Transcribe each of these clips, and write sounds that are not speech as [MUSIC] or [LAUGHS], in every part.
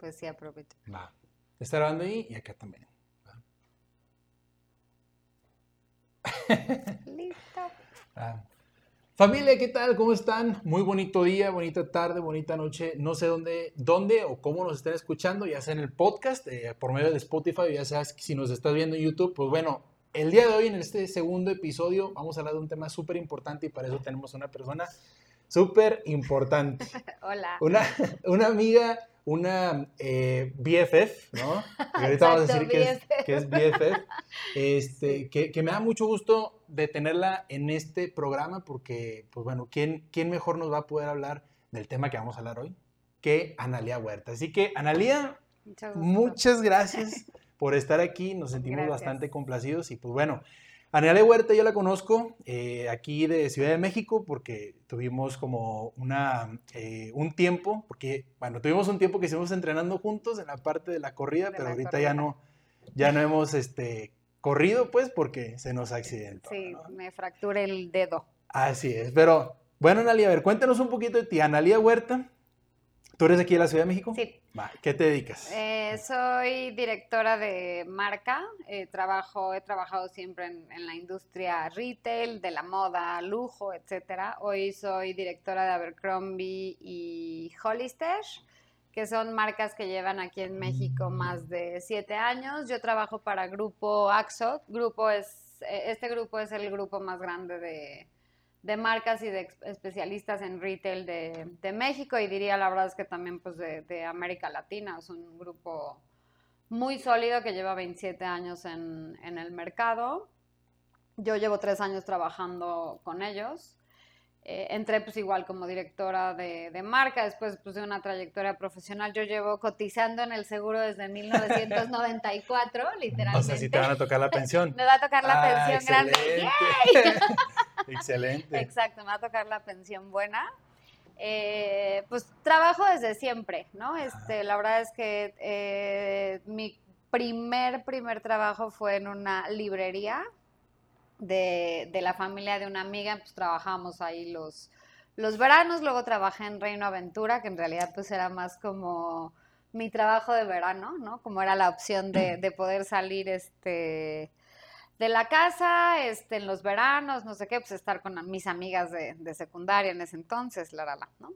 Pues sí, aprovecho. Va. Está grabando ahí y acá también. [LAUGHS] Listo. Ah. Familia, ¿qué tal? ¿Cómo están? Muy bonito día, bonita tarde, bonita noche. No sé dónde, dónde o cómo nos estén escuchando, ya sea en el podcast, eh, por medio de Spotify, ya sea si nos estás viendo en YouTube. Pues bueno, el día de hoy, en este segundo episodio, vamos a hablar de un tema súper importante y para eso tenemos una persona súper importante. [LAUGHS] Hola. Una, una amiga, una eh, BFF, ¿no? [LAUGHS] Y ahorita vamos a decir que es, BFF. que es BFF, este, que, que me da mucho gusto de tenerla en este programa porque, pues bueno, ¿quién, ¿quién mejor nos va a poder hablar del tema que vamos a hablar hoy que Analia Huerta? Así que, gusto. muchas gracias por estar aquí, nos sentimos Gracias. bastante complacidos y pues bueno, Analia Huerta yo la conozco eh, aquí de Ciudad de México porque tuvimos como una, eh, un tiempo, porque bueno, tuvimos un tiempo que estuvimos entrenando juntos en la parte de la corrida, De pero la ahorita corrida. ya no, ya no hemos este, corrido pues porque se nos accidentó. Sí, ¿no? me fracturé el dedo. Así es, pero bueno, Analia, a ver, cuéntanos un poquito de ti. Analia Huerta, ¿tú eres de aquí de la Ciudad de México? Sí. Va, ¿Qué te dedicas? Eh, soy directora de marca. eh, trabajo, he trabajado siempre en, en la industria retail, de la moda, lujo, etcétera. Hoy soy directora de Abercrombie y Hollister, que son marcas que llevan aquí en México más de siete años. Yo trabajo para Grupo Axo. Grupo es, eh, este grupo es el grupo más grande de, de marcas y de especialistas en retail de, de México y diría la verdad es que también pues de, de América Latina. Es un grupo muy sólido que lleva 27 años en, en el mercado. Yo llevo tres años trabajando con ellos. Eh, entré pues igual como directora de, de marca, después pues de una trayectoria profesional. Yo llevo cotizando en el seguro desde 1994, literalmente. [LAUGHS] o sea, si te van a tocar la pensión. [LAUGHS] Me va a tocar la Ah, pensión grande. excelente. [LAUGHS] Excelente. Exacto, me va a tocar la pensión buena. Eh, pues trabajo desde siempre, ¿no? Este, la verdad es que eh, mi primer, primer trabajo fue en una librería de, de la familia de una amiga, pues trabajábamos ahí los, los veranos, luego trabajé en Reino Aventura, que en realidad pues era más como mi trabajo de verano, ¿no? Como era la opción de, [CLEARS THROAT] de poder salir, este de la casa, este, en los veranos, no sé qué, pues estar con mis amigas de, de secundaria en ese entonces, la, la, la, ¿no?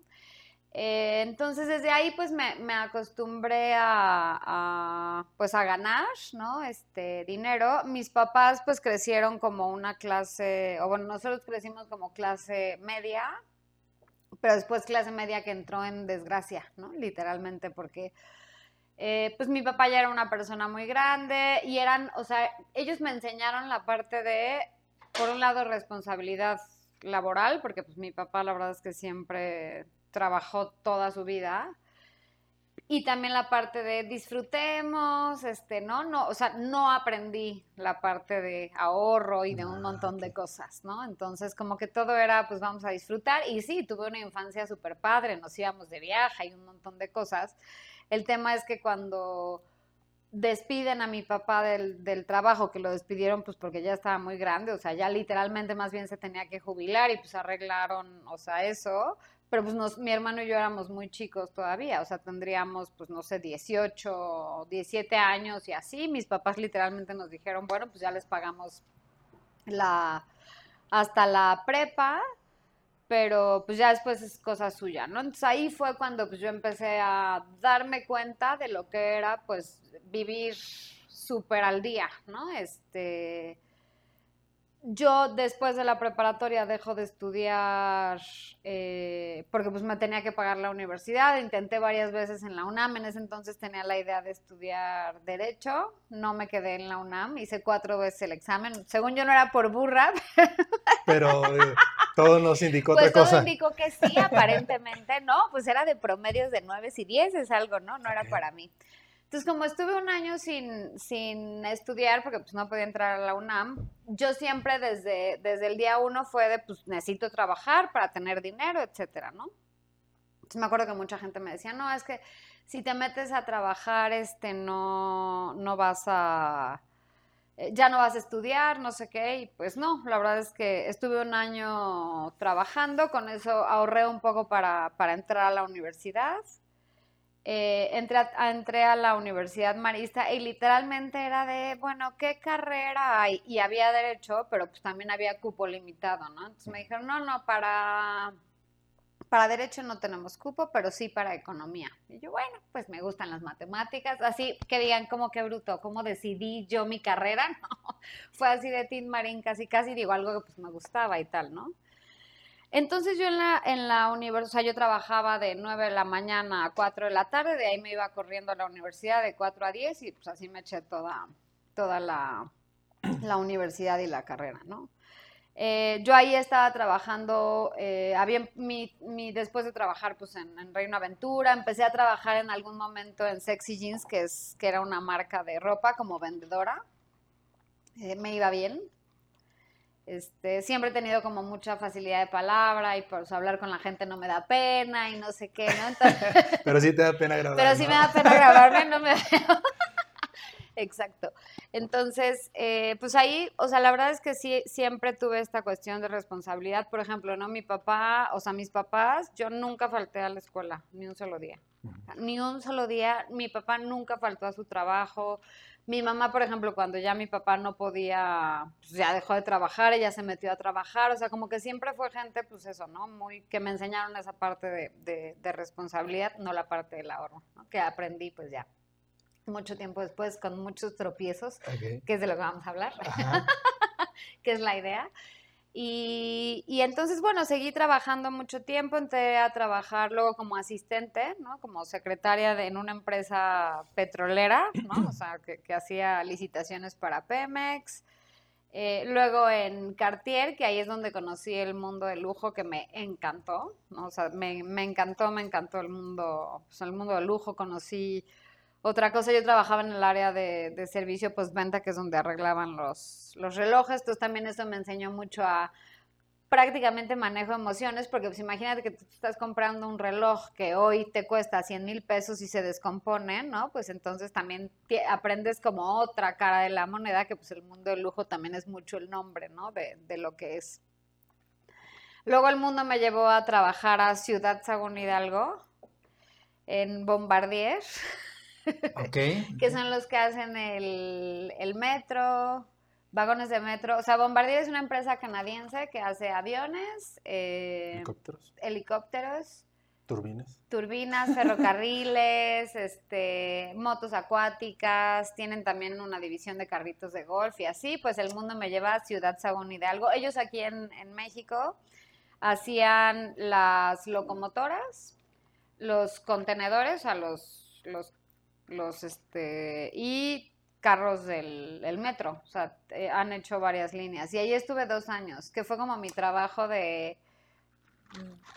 Eh, entonces desde ahí pues me, me acostumbré a, pues a ganar, ¿no? Este dinero. Mis papás pues crecieron como una clase, o bueno, nosotros crecimos como clase media, pero después clase media que entró en desgracia, ¿no? Literalmente porque eh, pues mi papá ya era una persona muy grande y eran, o sea, ellos me enseñaron la parte de, por un lado, responsabilidad laboral, porque pues mi papá la verdad es que siempre trabajó toda su vida. Y también la parte de disfrutemos, este, ¿no? no O sea, no aprendí la parte de ahorro y de un Ah, montón de cosas, ¿no? Entonces, como que todo era, pues vamos a disfrutar. Y sí, tuve una infancia súper padre, nos íbamos de viaje y un montón de cosas. El tema es que cuando despiden a mi papá del, del trabajo, que lo despidieron pues porque ya estaba muy grande, o sea, ya literalmente más bien se tenía que jubilar y pues arreglaron, o sea, eso, pero pues nos, mi hermano y yo éramos muy chicos todavía, o sea, tendríamos pues no sé, 18, 17 años y así, mis papás literalmente nos dijeron, bueno, pues ya les pagamos la hasta la prepa, pero pues ya después es cosa suya, ¿no? Entonces ahí fue cuando pues yo empecé a darme cuenta de lo que era pues vivir súper al día, ¿no? Este, yo después de la preparatoria dejo de estudiar eh, porque pues me tenía que pagar la universidad, intenté varias veces en la UNAM, en ese entonces tenía la idea de estudiar Derecho, no me quedé en la UNAM, hice cuatro veces el examen, según yo no era por burra, [LAUGHS] Pero eh, todo nos indicó Pues otra todo cosa. indicó que sí, aparentemente, ¿no? Pues era de promedios de 9 y 10, es algo, ¿no? No era para mí. Entonces, como estuve un año sin, sin estudiar, porque pues no podía entrar a la UNAM, yo siempre desde, desde el día uno fue de, pues necesito trabajar para tener dinero, etcétera, ¿no? Entonces me acuerdo que mucha gente me decía, no, es que si te metes a trabajar, este, no, no vas a, eh, ya no vas a estudiar, no sé qué, y pues no, la verdad es que estuve un año trabajando, con eso ahorré un poco para, para entrar a la universidad eh, entré, a, entré a la Universidad Marista y literalmente era de, bueno, ¿qué carrera hay? Y había derecho, pero pues también había cupo limitado, ¿no? Entonces me dijeron, no, no, para, para derecho no tenemos cupo, pero sí para economía. Y yo, bueno, pues me gustan las matemáticas, así que digan, como que bruto, ¿cómo decidí yo mi carrera? [LAUGHS] No, fue así de Tin Marín, casi, casi digo algo que pues me gustaba y tal, ¿no? Entonces yo en la, en la universidad, yo trabajaba de 9 de la mañana a 4 de la tarde, de ahí me iba corriendo a la universidad de 4 a 10 y pues así me eché toda, toda la, la universidad y la carrera, ¿no? Eh, yo ahí estaba trabajando, eh, había mi, mi, después de trabajar pues en, en, Reino Aventura, empecé a trabajar en algún momento en Sexy Jeans, que, es, que era una marca de ropa como vendedora. Eh, me iba bien, este, siempre he tenido como mucha facilidad de palabra y por hablar con la gente no me da pena y no sé qué, ¿no? [LAUGHS] pero sí te da pena grabar. Pero sí me da pena grabarme, no me [LAUGHS] Exacto. Entonces, eh, pues ahí, o sea, la verdad es que sí, siempre tuve esta cuestión de responsabilidad. Por ejemplo, ¿no? Mi papá, o sea, mis papás, yo nunca falté a la escuela, ni un solo día. Ni un solo día. Mi papá nunca faltó a su trabajo. Mi mamá, por ejemplo, cuando ya mi papá no podía, pues ya dejó de trabajar, ella se metió a trabajar, o sea, como que siempre fue gente, pues eso, ¿no? Muy, que me enseñaron esa parte de, de, responsabilidad, no la parte del ahorro, ¿no? Que aprendí, pues ya, mucho tiempo después, con muchos tropiezos, que es de lo que vamos a hablar, [LAUGHS] que es la idea. Y, entonces, bueno, seguí trabajando mucho tiempo, entré a trabajar luego como asistente, ¿no? Como secretaria de, en una empresa petrolera, ¿no? O [CLEARS THROAT] sea, que, hacía licitaciones para Pemex. Eh, luego en Cartier, que ahí es donde conocí el mundo del lujo, que me encantó, ¿no? O sea, me, me encantó, me encantó el mundo, pues el mundo del lujo, conocí otra cosa, yo trabajaba en el área de, de servicio postventa, que es donde arreglaban los, los relojes, entonces también eso me enseñó mucho a prácticamente manejo emociones, porque pues imagínate que tú estás comprando un reloj que hoy te cuesta 100 mil pesos y se descompone, ¿no? Pues entonces también aprendes como otra cara de la moneda, que pues el mundo del lujo también es mucho el nombre, ¿no? De, de lo que es. Luego el mundo me llevó a trabajar a Ciudad Sagún Hidalgo, en Bombardier. [LAUGHS] [LAUGHS] que son los que hacen el, metro, vagones de metro. O sea, Bombardier es una empresa canadiense que hace aviones, eh, helicópteros. helicópteros, turbinas, turbinas, ferrocarriles, [LAUGHS] este, motos acuáticas. Tienen también una división de carritos de golf y así. Pues el mundo me lleva a Ciudad Sagún Hidalgo. Ellos aquí en, México hacían las locomotoras, los contenedores, o los, los los este y carros del metro, o sea, eh, han hecho varias líneas. Y ahí estuve dos años, que fue como mi trabajo de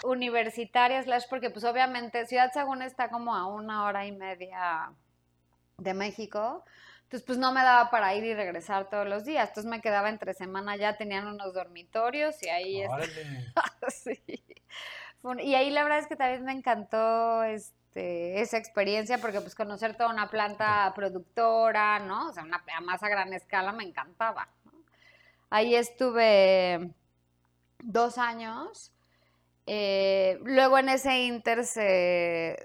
universitaria, slash, porque pues obviamente Ciudad Sagún está como a una hora y media de México, entonces pues no me daba para ir y regresar todos los días, entonces me quedaba entre semana ya, tenían unos dormitorios y ahí... [LAUGHS] sí. Y ahí la verdad es que también me encantó, este este, esa experiencia, porque pues conocer toda una planta productora, ¿no? O sea, una más a gran escala me encantaba. Ahí estuve dos años. Eh, luego en ese inter se,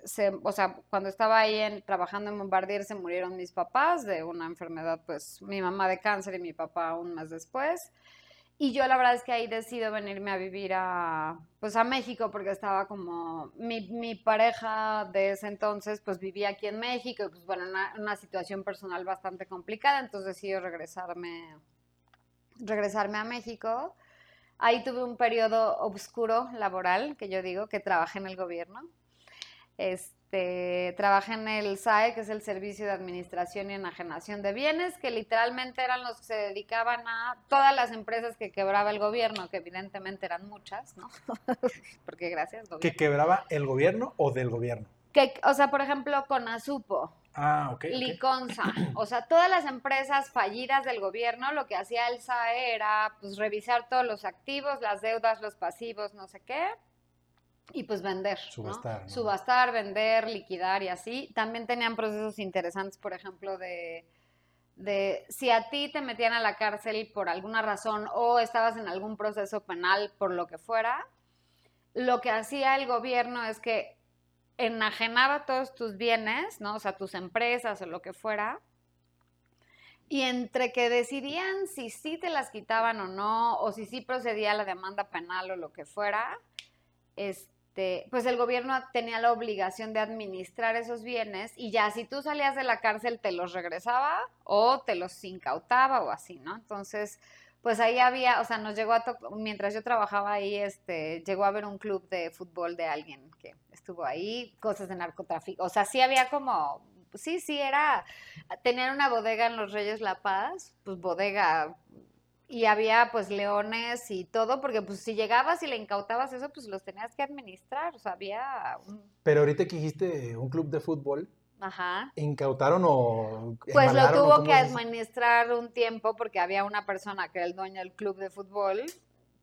o sea, cuando estaba ahí en, trabajando en Bombardier se murieron mis papás de una enfermedad, pues mi mamá de cáncer y mi papá un mes después. Y yo la verdad es que ahí decido venirme a vivir a, pues a México porque estaba como, mi, mi pareja de ese entonces pues vivía aquí en México y pues bueno, una, una situación personal bastante complicada, entonces decido regresarme, regresarme a México. Ahí tuve un periodo oscuro laboral, que yo digo, que trabajé en el gobierno. Este, este, trabajé en el SAE, que es el Servicio de Administración y Enajenación de Bienes, que literalmente eran los que se dedicaban a todas las empresas que quebraba el gobierno, que evidentemente eran muchas, ¿no? [LAUGHS] Porque gracias, gobierno. ¿Que quebraba el gobierno o del gobierno? Que, o sea, por ejemplo, con Azupo. Ah, ok. Liconza. O sea, todas las empresas fallidas del gobierno, lo que hacía el SAE era pues revisar todos los activos, las deudas, los pasivos, no sé qué, y pues vender. Subastar. Subastar, vender, liquidar y así. También tenían procesos interesantes, por ejemplo, de, de si a ti te metían a la cárcel por alguna razón o estabas en algún proceso penal por lo que fuera, lo que hacía el gobierno es que enajenaba todos tus bienes, ¿no? O sea, tus empresas o lo que fuera. Y entre que decidían si sí te las quitaban o no, o si sí procedía la demanda penal o lo que fuera, este, pues el gobierno tenía la obligación de administrar esos bienes y ya si tú salías de la cárcel te los regresaba o te los incautaba o así, ¿no? Entonces, pues ahí había, o sea, nos llegó a mientras yo trabajaba ahí, este, llegó a haber un club de fútbol de alguien que estuvo ahí, cosas de narcotráfico, o sea, sí había como, sí, sí, era tener una bodega en Los Reyes La Paz, pues bodega, y había pues leones y todo, porque pues si llegabas y le incautabas eso, pues los tenías que administrar, o sea, había... Pero ahorita que dijiste un club de fútbol, Ajá. ¿Incautaron o.? Pues lo tuvo que administrar un tiempo porque había una persona que era el dueño del club de fútbol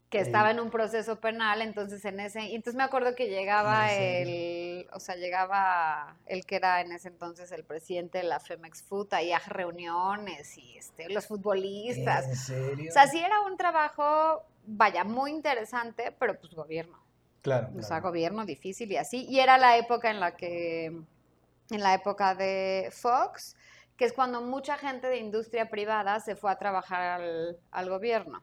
que estaba en un proceso penal, entonces en ese, y entonces me acuerdo que llegaba el, o sea, llegaba el que era en ese entonces el presidente de la Femex Food ahí a reuniones y este, los futbolistas. ¿En serio? O sea, sí era un trabajo, vaya, muy interesante, pero pues gobierno. Claro. O sea, gobierno difícil y así. Y era la época en la que en la época de Fox, que es cuando mucha gente de industria privada se fue a trabajar al, gobierno.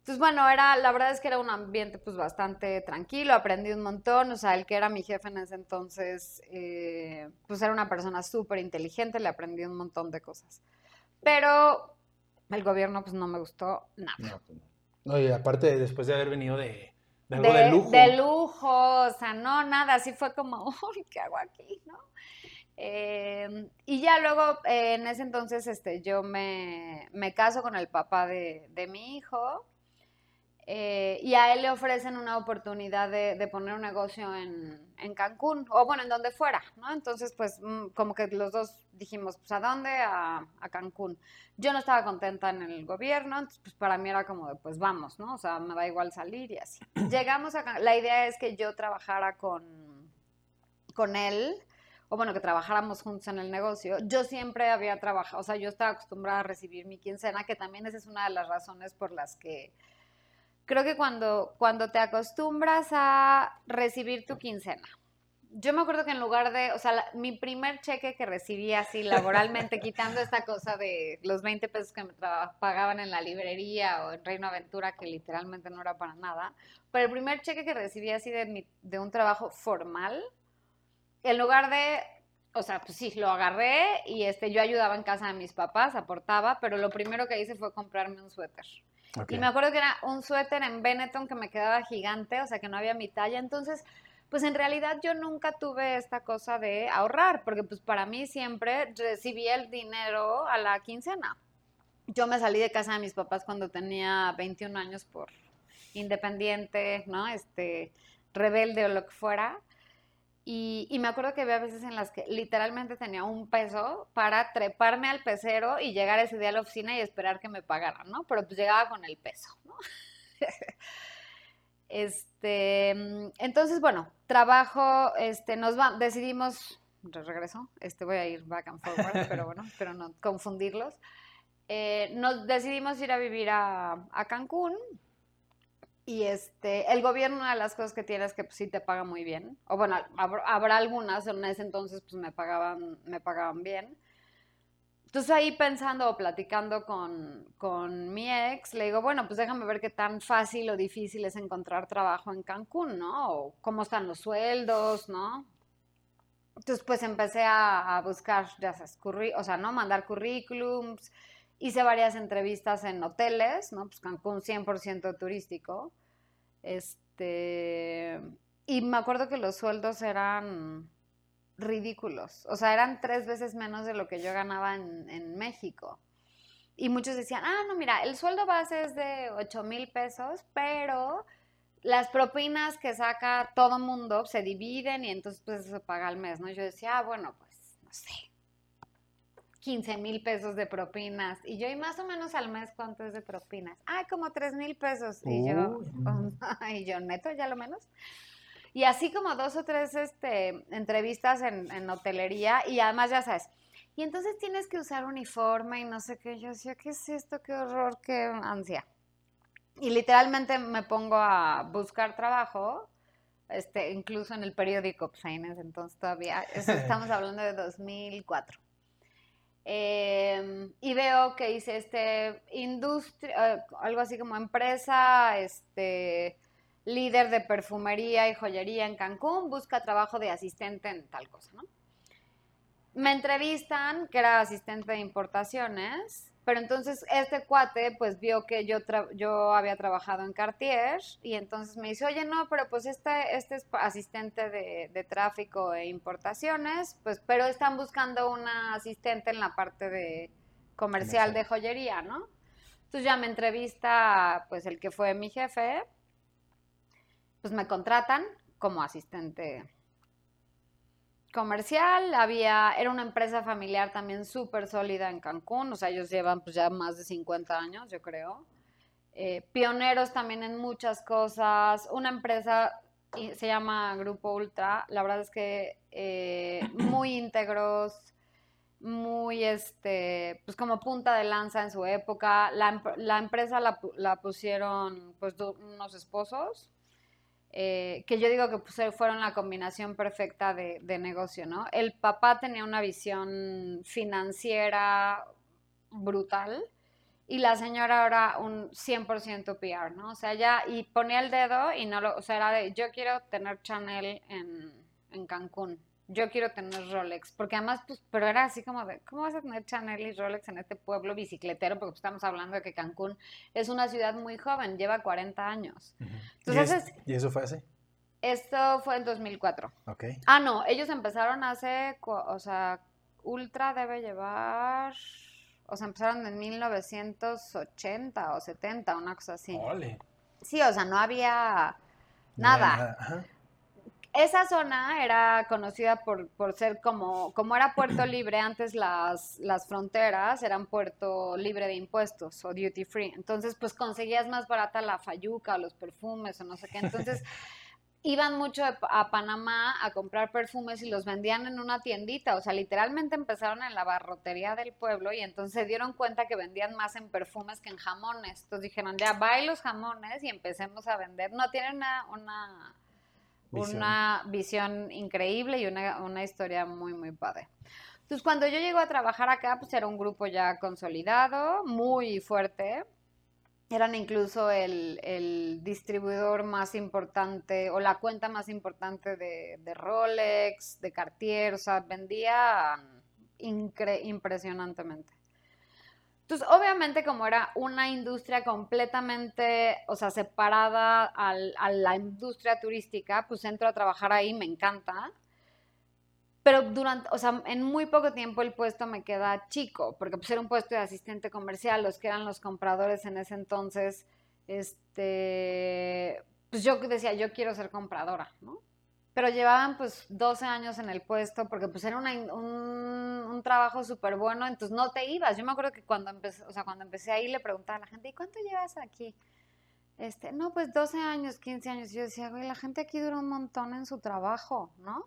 Entonces, bueno, era, la verdad es que era un ambiente pues bastante tranquilo, aprendí un montón, o sea, el que era mi jefe en ese entonces, eh, pues era una persona súper inteligente, le aprendí un montón de cosas. Pero el gobierno pues no me gustó nada. No, pues no. y aparte después de haber venido de, de algo de, lujo. De lujo, o sea, no, nada, así fue como, [LAUGHS] uy, ¿qué hago aquí? ¿no? Em, y ya luego, eh, en ese entonces, este, yo me, me caso con el papá de, de mi hijo eh, y a él le ofrecen una oportunidad de, de poner un negocio en, en, Cancún, o bueno, en donde fuera, ¿no? Entonces, pues, mm, como que los dos dijimos, pues, ¿a dónde? A, a, Cancún. Yo no estaba contenta en el gobierno, entonces, pues, para mí era como de, pues, vamos, ¿no? O sea, me da igual salir y así. [CLEARS THROAT] Llegamos a, la idea es que yo trabajara con, con él, o bueno, que trabajáramos juntos en el negocio, yo siempre había trabajado, o sea, yo estaba acostumbrada a recibir mi quincena, que también esa es una de las razones por las que creo que cuando, cuando te acostumbras a recibir tu quincena, yo me acuerdo que en lugar de, o sea, mi primer cheque que recibí así laboralmente, [LAUGHS] quitando esta cosa de los 20 pesos que me pagaban en la librería o en Reino Aventura, que literalmente no era para nada, pero el primer cheque que recibí así de, de un trabajo formal, en lugar de, o sea, pues sí, lo agarré y este, yo ayudaba en casa de mis papás, aportaba, pero lo primero que hice fue comprarme un suéter. Y me acuerdo que era un suéter en Benetton que me quedaba gigante, o sea, que no había mi talla. Entonces, pues en realidad yo nunca tuve esta cosa de ahorrar, porque pues para mí siempre recibía el dinero a la quincena. Yo me salí de casa de mis papás cuando tenía 21 años por independiente, ¿no? Este, rebelde o lo que fuera. Y, me acuerdo que había veces en las que literalmente tenía un peso para treparme al pecero y llegar ese día a la oficina y esperar que me pagaran, ¿no? Pero pues llegaba con el peso, ¿no? [LAUGHS] este, entonces, bueno, trabajo, este, nos va, decidimos, regreso, este, voy a ir back and forward, [LAUGHS] pero bueno, espero no confundirlos. Eh, nos decidimos ir a vivir a, a Cancún, y este, el gobierno, una de las cosas que tiene es que pues, sí te paga muy bien. O bueno, habrá, algunas, en ese entonces pues me pagaban, me pagaban bien. Entonces ahí pensando o platicando con, con, mi ex, le digo, bueno, pues déjame ver qué tan fácil o difícil es encontrar trabajo en Cancún, ¿no? O cómo están los sueldos, ¿no? Entonces pues empecé a, buscar, ya sabes, o sea, ¿no? Mandar currículums, hice varias entrevistas en hoteles, ¿no? Pues Cancún 100% turístico. Este, y me acuerdo que los sueldos eran ridículos. O sea, eran tres veces menos de lo que yo ganaba en, México. Y muchos decían, ah, no, mira, el sueldo base es de 8 mil pesos, pero las propinas que saca todo mundo se dividen y entonces pues se paga al mes, ¿no? yo decía, ah, bueno, pues no sé, 15 mil pesos de propinas. Y yo, y más o menos al mes, ¿cuánto es de propinas? Ay, como 3 mil pesos. Y yo, [LAUGHS] [LAUGHS] y yo, neto, ya lo menos. Y así como dos o tres este, entrevistas en, en, hotelería y además ya sabes. Y entonces tienes que usar uniforme y no sé qué. Yo decía, ¿qué es esto? Qué horror, qué ansia. Y literalmente me pongo a buscar trabajo este, incluso en el periódico, pues entonces todavía, [LAUGHS] estamos hablando de 2004. Em, y veo que dice este industria, eh, algo así como empresa, este líder de perfumería y joyería en Cancún, busca trabajo de asistente en tal cosa. Me entrevistan, que era asistente de importaciones, pero entonces este cuate pues vio que yo, yo había trabajado en Cartier y entonces me dice, oye, no, pero pues este, este es asistente de, tráfico e importaciones, pues pero están buscando una asistente en la parte de comercial de joyería, ¿no? Entonces ya me entrevista pues el que fue mi jefe, pues me contratan como asistente comercial, había, era una empresa familiar también súper sólida en Cancún, o sea, ellos llevan pues ya más de 50 años, yo creo. Eh, pioneros también en muchas cosas, una empresa se llama Grupo Ultra, la verdad es que eh, muy [COUGHS] íntegros, muy, este, pues como punta de lanza en su época. La, la empresa la, la, pusieron pues unos esposos, eh, que yo digo que pues, fueron la combinación perfecta de, negocio, ¿no? El papá tenía una visión financiera brutal y la señora era un 100% PR, ¿no? O sea, ya, y ponía el dedo y no lo, o sea, era de, yo quiero tener Chanel en, en Cancún, yo quiero tener Rolex, porque además, pues, pero era así como de, ¿cómo vas a tener Chanel y Rolex en este pueblo bicicletero? Porque estamos hablando de que Cancún es una ciudad muy joven, lleva 40 años. Entonces, ¿Y, eso fue así? Esto fue en 2004. Ok. Ah, no, ellos empezaron hace, o sea, Ultra debe llevar, o sea, empezaron en 1980 o 70, una cosa así. Ole. Sí, o sea, no había nada. Ajá. Esa zona era conocida por, ser como, como era puerto libre, antes las, las fronteras eran puerto libre de impuestos o duty free. Entonces, pues conseguías más barata la fayuca o los perfumes o no sé qué. Entonces, [LAUGHS] iban mucho a Panamá a comprar perfumes y los vendían en una tiendita. O sea, literalmente empezaron en la barrotería del pueblo y entonces se dieron cuenta que vendían más en perfumes que en jamones. Entonces dijeron, ya, va los jamones y empecemos a vender. No, tienen una, una una visión increíble y una, historia muy, muy padre. Entonces, cuando yo llego a trabajar acá, pues era un grupo ya consolidado, muy fuerte. Eran incluso el, distribuidor más importante o la cuenta más importante de, Rolex, de Cartier, o sea, vendían impresionantemente. Entonces, obviamente, como era una industria completamente, o sea, separada a la industria turística, pues entro a trabajar ahí, me encanta. Pero durante, o sea, en muy poco tiempo el puesto me queda chico, porque pues era un puesto de asistente comercial, los que eran los compradores en ese entonces, este, pues yo decía, yo quiero ser compradora, ¿no? Pero llevaban pues 12 años en el puesto porque pues era un, un, trabajo súper bueno, entonces no te ibas. Yo me acuerdo que cuando empecé, o sea, cuando empecé ahí le preguntaba a la gente, ¿y cuánto llevas aquí? Este, no, pues 12 años, 15 años. Y yo decía, güey, la gente aquí dura un montón en su trabajo, ¿no?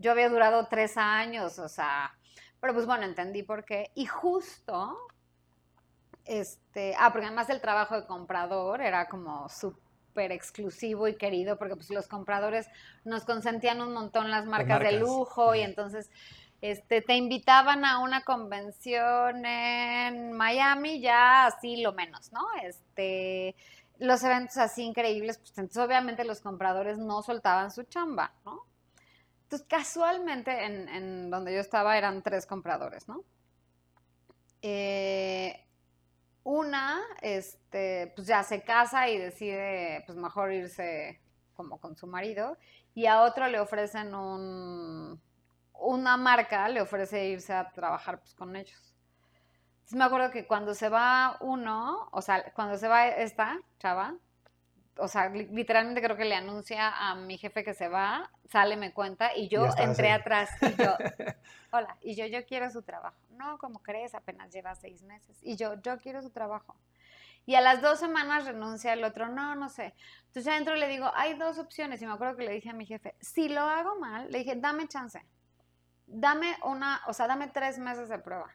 Yo había durado 3 años, o sea, pero pues bueno, entendí por qué. Y justo, este, ah, porque además el trabajo de comprador era como súper exclusivo y querido porque pues los compradores nos consentían un montón las marcas, de lujo y entonces este, te invitaban a una convención en Miami ya así lo menos, ¿no? Este, los eventos así increíbles, pues entonces obviamente los compradores no soltaban su chamba, ¿no? Entonces casualmente en, en donde yo estaba eran tres compradores, ¿no? Eh, una, este, pues ya se casa y decide, pues mejor irse como con su marido, y a otro le ofrecen un, una marca, le ofrece irse a trabajar pues con ellos. Entonces me acuerdo que cuando se va uno, o sea, cuando se va esta chava, o sea, literalmente creo que le anuncia a mi jefe que se va, sale, me cuenta, y yo entré atrás y yo, [LAUGHS] hola, y yo, yo quiero su trabajo. No, como crees, apenas lleva seis meses. Y yo, yo quiero su trabajo. Y a las dos semanas renuncia el otro, no, no sé. Entonces adentro le digo, hay dos opciones. Y me acuerdo que le dije a mi jefe, si lo hago mal, le dije, dame chance. Dame una, o sea, dame tres meses de prueba.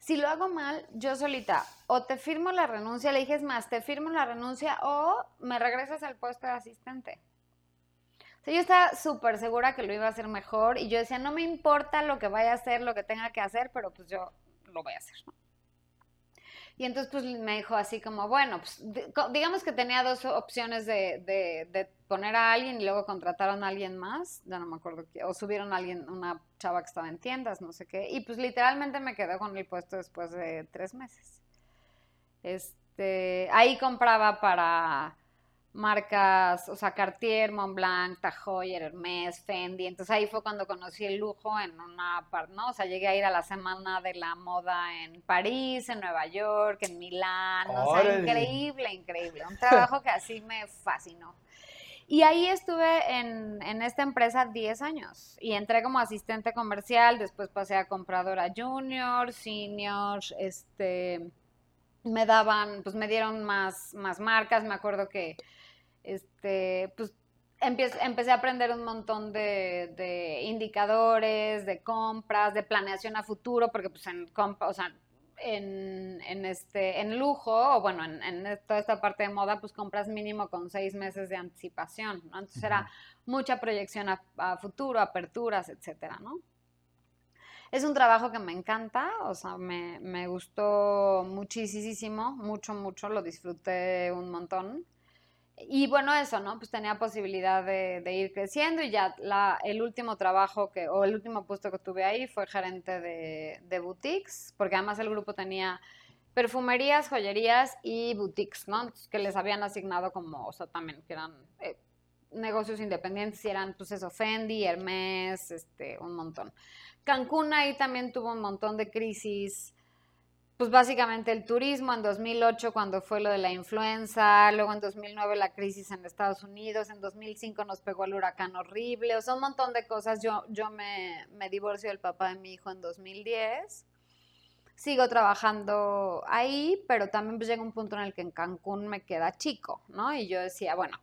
Si lo hago mal, yo solita, o te firmo la renuncia, le dije, es más, te firmo la renuncia o me regresas al puesto de asistente. yo estaba súper segura que lo iba a hacer mejor y yo decía, no me importa lo que vaya a hacer, lo que tenga que hacer, pero pues yo lo voy a hacer, ¿no? Y entonces pues me dijo así como, bueno, pues digamos que tenía dos opciones de, de, poner a alguien y luego contrataron a alguien más, ya no me acuerdo o subieron a alguien, una chava que estaba en tiendas, no sé qué, y pues literalmente me quedé con el puesto después de tres meses. Este, ahí compraba para marcas, o sea, Cartier, Montblanc, Tajoyer, Hermès, Fendi. Entonces ahí fue cuando conocí el lujo en una parte, ¿no? O sea, llegué a ir a la semana de la moda en París, en Nueva York, en Milán. O sea, increíble, increíble. Un trabajo que así me fascinó. Y ahí estuve en, en, esta empresa 10 años y entré como asistente comercial, después pasé a compradora junior, senior, este, me daban, pues me dieron más, más marcas, me acuerdo que este, pues empecé, a aprender un montón de, indicadores, de compras, de planeación a futuro, porque pues en, o sea, en, en, este, en lujo, o bueno, en, toda esta parte de moda, pues compras mínimo con seis meses de anticipación, ¿no? Entonces era mucha proyección a, a, futuro, aperturas, etcétera, ¿no? Es un trabajo que me encanta, o sea, me, me gustó muchísimo, mucho, mucho, lo disfruté un montón. Y bueno, eso, ¿no? Pues tenía posibilidad de, ir creciendo y ya la, el último trabajo que, o el último puesto que tuve ahí fue gerente de, de boutiques, porque además el grupo tenía perfumerías, joyerías y boutiques, ¿no? que les habían asignado como, o sea, también que eran eh, negocios independientes y eran, pues eso, Fendi, Hermes, este, un montón. Cancún ahí también tuvo un montón de crisis pues básicamente el turismo en 2008 cuando fue lo de la influenza, luego en 2009 la crisis en Estados Unidos, en 2005 nos pegó el huracán horrible, o sea, un montón de cosas. Yo, yo me, me divorcio del papá de mi hijo en 2010. Sigo trabajando ahí, pero también pues llega un punto en el que en Cancún me queda chico, ¿no? Y yo decía, bueno,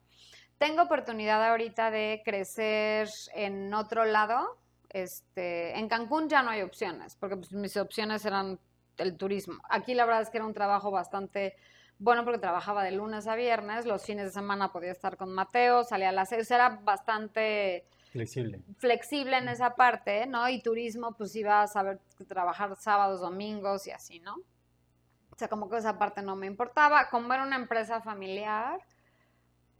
tengo oportunidad ahorita de crecer en otro lado. Este, en Cancún ya no hay opciones, porque pues, mis opciones eran el turismo. Aquí la verdad es que era un trabajo bastante bueno porque trabajaba de lunes a viernes, los fines de semana podía estar con Mateo, salía a las seis, era bastante flexible. Flexible en esa parte, ¿no? Y turismo, pues iba a saber trabajar sábados, domingos y así, ¿no? O sea, como que esa parte no me importaba. Como era una empresa familiar,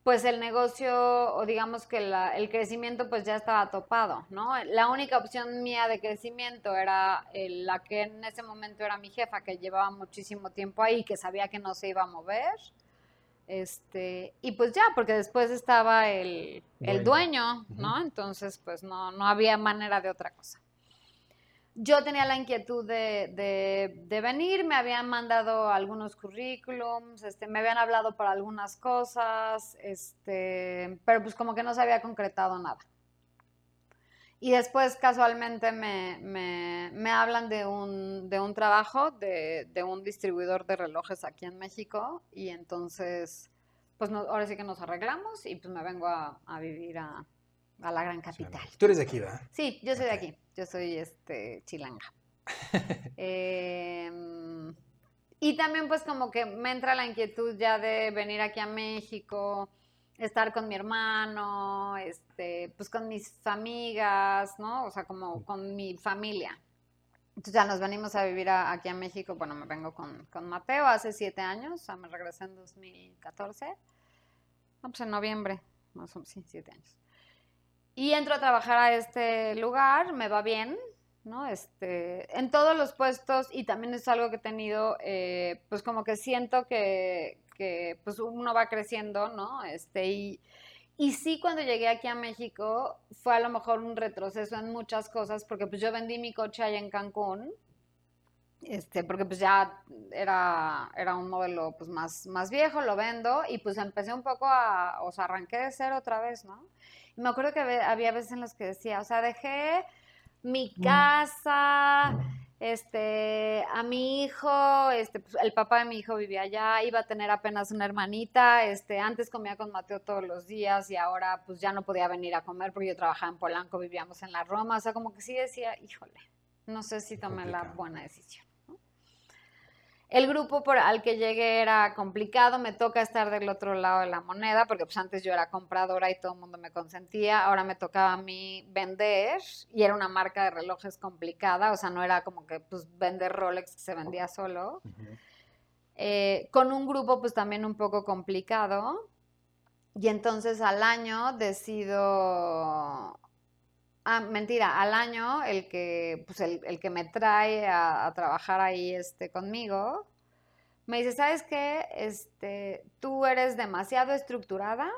pues el negocio o digamos que el crecimiento pues ya estaba topado, ¿no? La única opción mía de crecimiento era la que en ese momento era mi jefa, que llevaba muchísimo tiempo ahí, que sabía que no se iba a mover. Este, y pues ya, porque después estaba el, el dueño, ¿no? Entonces, pues no, no había manera de otra cosa yo tenía la inquietud de, venir, me habían mandado algunos currículums, este, me habían hablado para algunas cosas, este, pero pues como que no se había concretado nada. Y después casualmente me, hablan de un, trabajo de, un distribuidor de relojes aquí en México y entonces, pues ahora sí que nos arreglamos y pues me vengo a, vivir a, la gran capital. Tú eres de aquí, ¿verdad? Sí, yo soy de aquí. Yo soy este chilanga. [LAUGHS] Em, y también pues como que me entra la inquietud ya de venir aquí a México, estar con mi hermano, este, pues con mis amigas, ¿no? O sea, como con mi familia. Entonces ya nos venimos a vivir aquí a México. Bueno, me vengo con, con Mateo hace siete años, o sea, me regresé en 2014. No, pues en noviembre, más o menos, sí, siete años. Y entro a trabajar a este lugar, me va bien, ¿no? Este, en todos los puestos, y también es algo que he tenido, eh, pues como que siento que, que, pues uno va creciendo, ¿no? Este, y, y sí, cuando llegué aquí a México, fue a lo mejor un retroceso en muchas cosas, porque pues yo vendí mi coche allá en Cancún, este, porque pues ya era, era un modelo pues más, más viejo, lo vendo, y pues empecé un poco a, o sea, arranqué de cero otra vez, ¿no? Me acuerdo que había veces en las que decía, o sea, dejé mi mm. casa, este, a mi hijo, este, pues, el papá de mi hijo vivía allá, iba a tener apenas una hermanita, este, antes comía con Mateo todos los días y ahora pues ya no podía venir a comer porque yo trabajaba en Polanco, vivíamos en la Roma, o sea, como que sí decía, híjole, no sé si tomé la buena decisión. El grupo por, al que llegué era complicado, me toca estar del otro lado de la moneda, porque pues antes yo era compradora y todo el mundo me consentía, ahora me tocaba a mí vender y era una marca de relojes complicada, o sea, no era como que pues vender Rolex que se vendía solo. Eh, con un grupo pues también un poco complicado y entonces al año decido Ah, mentira, al año el que, pues el, que me trae a, trabajar ahí este, conmigo, me dice, ¿sabes qué? Este, tú eres demasiado estructurada,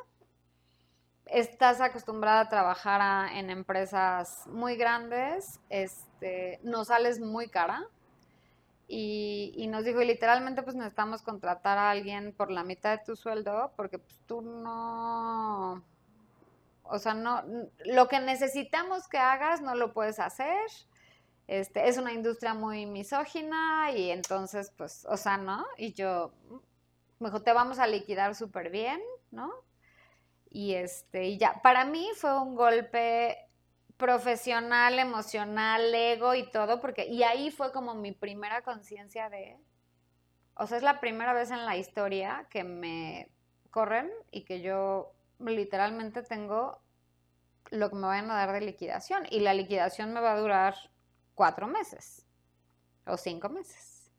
estás acostumbrada a trabajar en empresas muy grandes, este, no sales muy cara. Y, y, nos dijo, y literalmente pues necesitamos contratar a alguien por la mitad de tu sueldo, porque pues tú no, o sea, no, lo que necesitamos que hagas no lo puedes hacer. Este, es una industria muy misógina y entonces, pues, o sea, ¿no? Y yo, mejor te vamos a liquidar súper bien, ¿no? Y este, y ya, para mí fue un golpe profesional, emocional, ego y todo, porque, y ahí fue como mi primera conciencia de, o sea, es la primera vez en la historia que me corren y que yo literalmente tengo lo que me vayan a dar de liquidación. Y la liquidación me va a durar cuatro meses o cinco meses.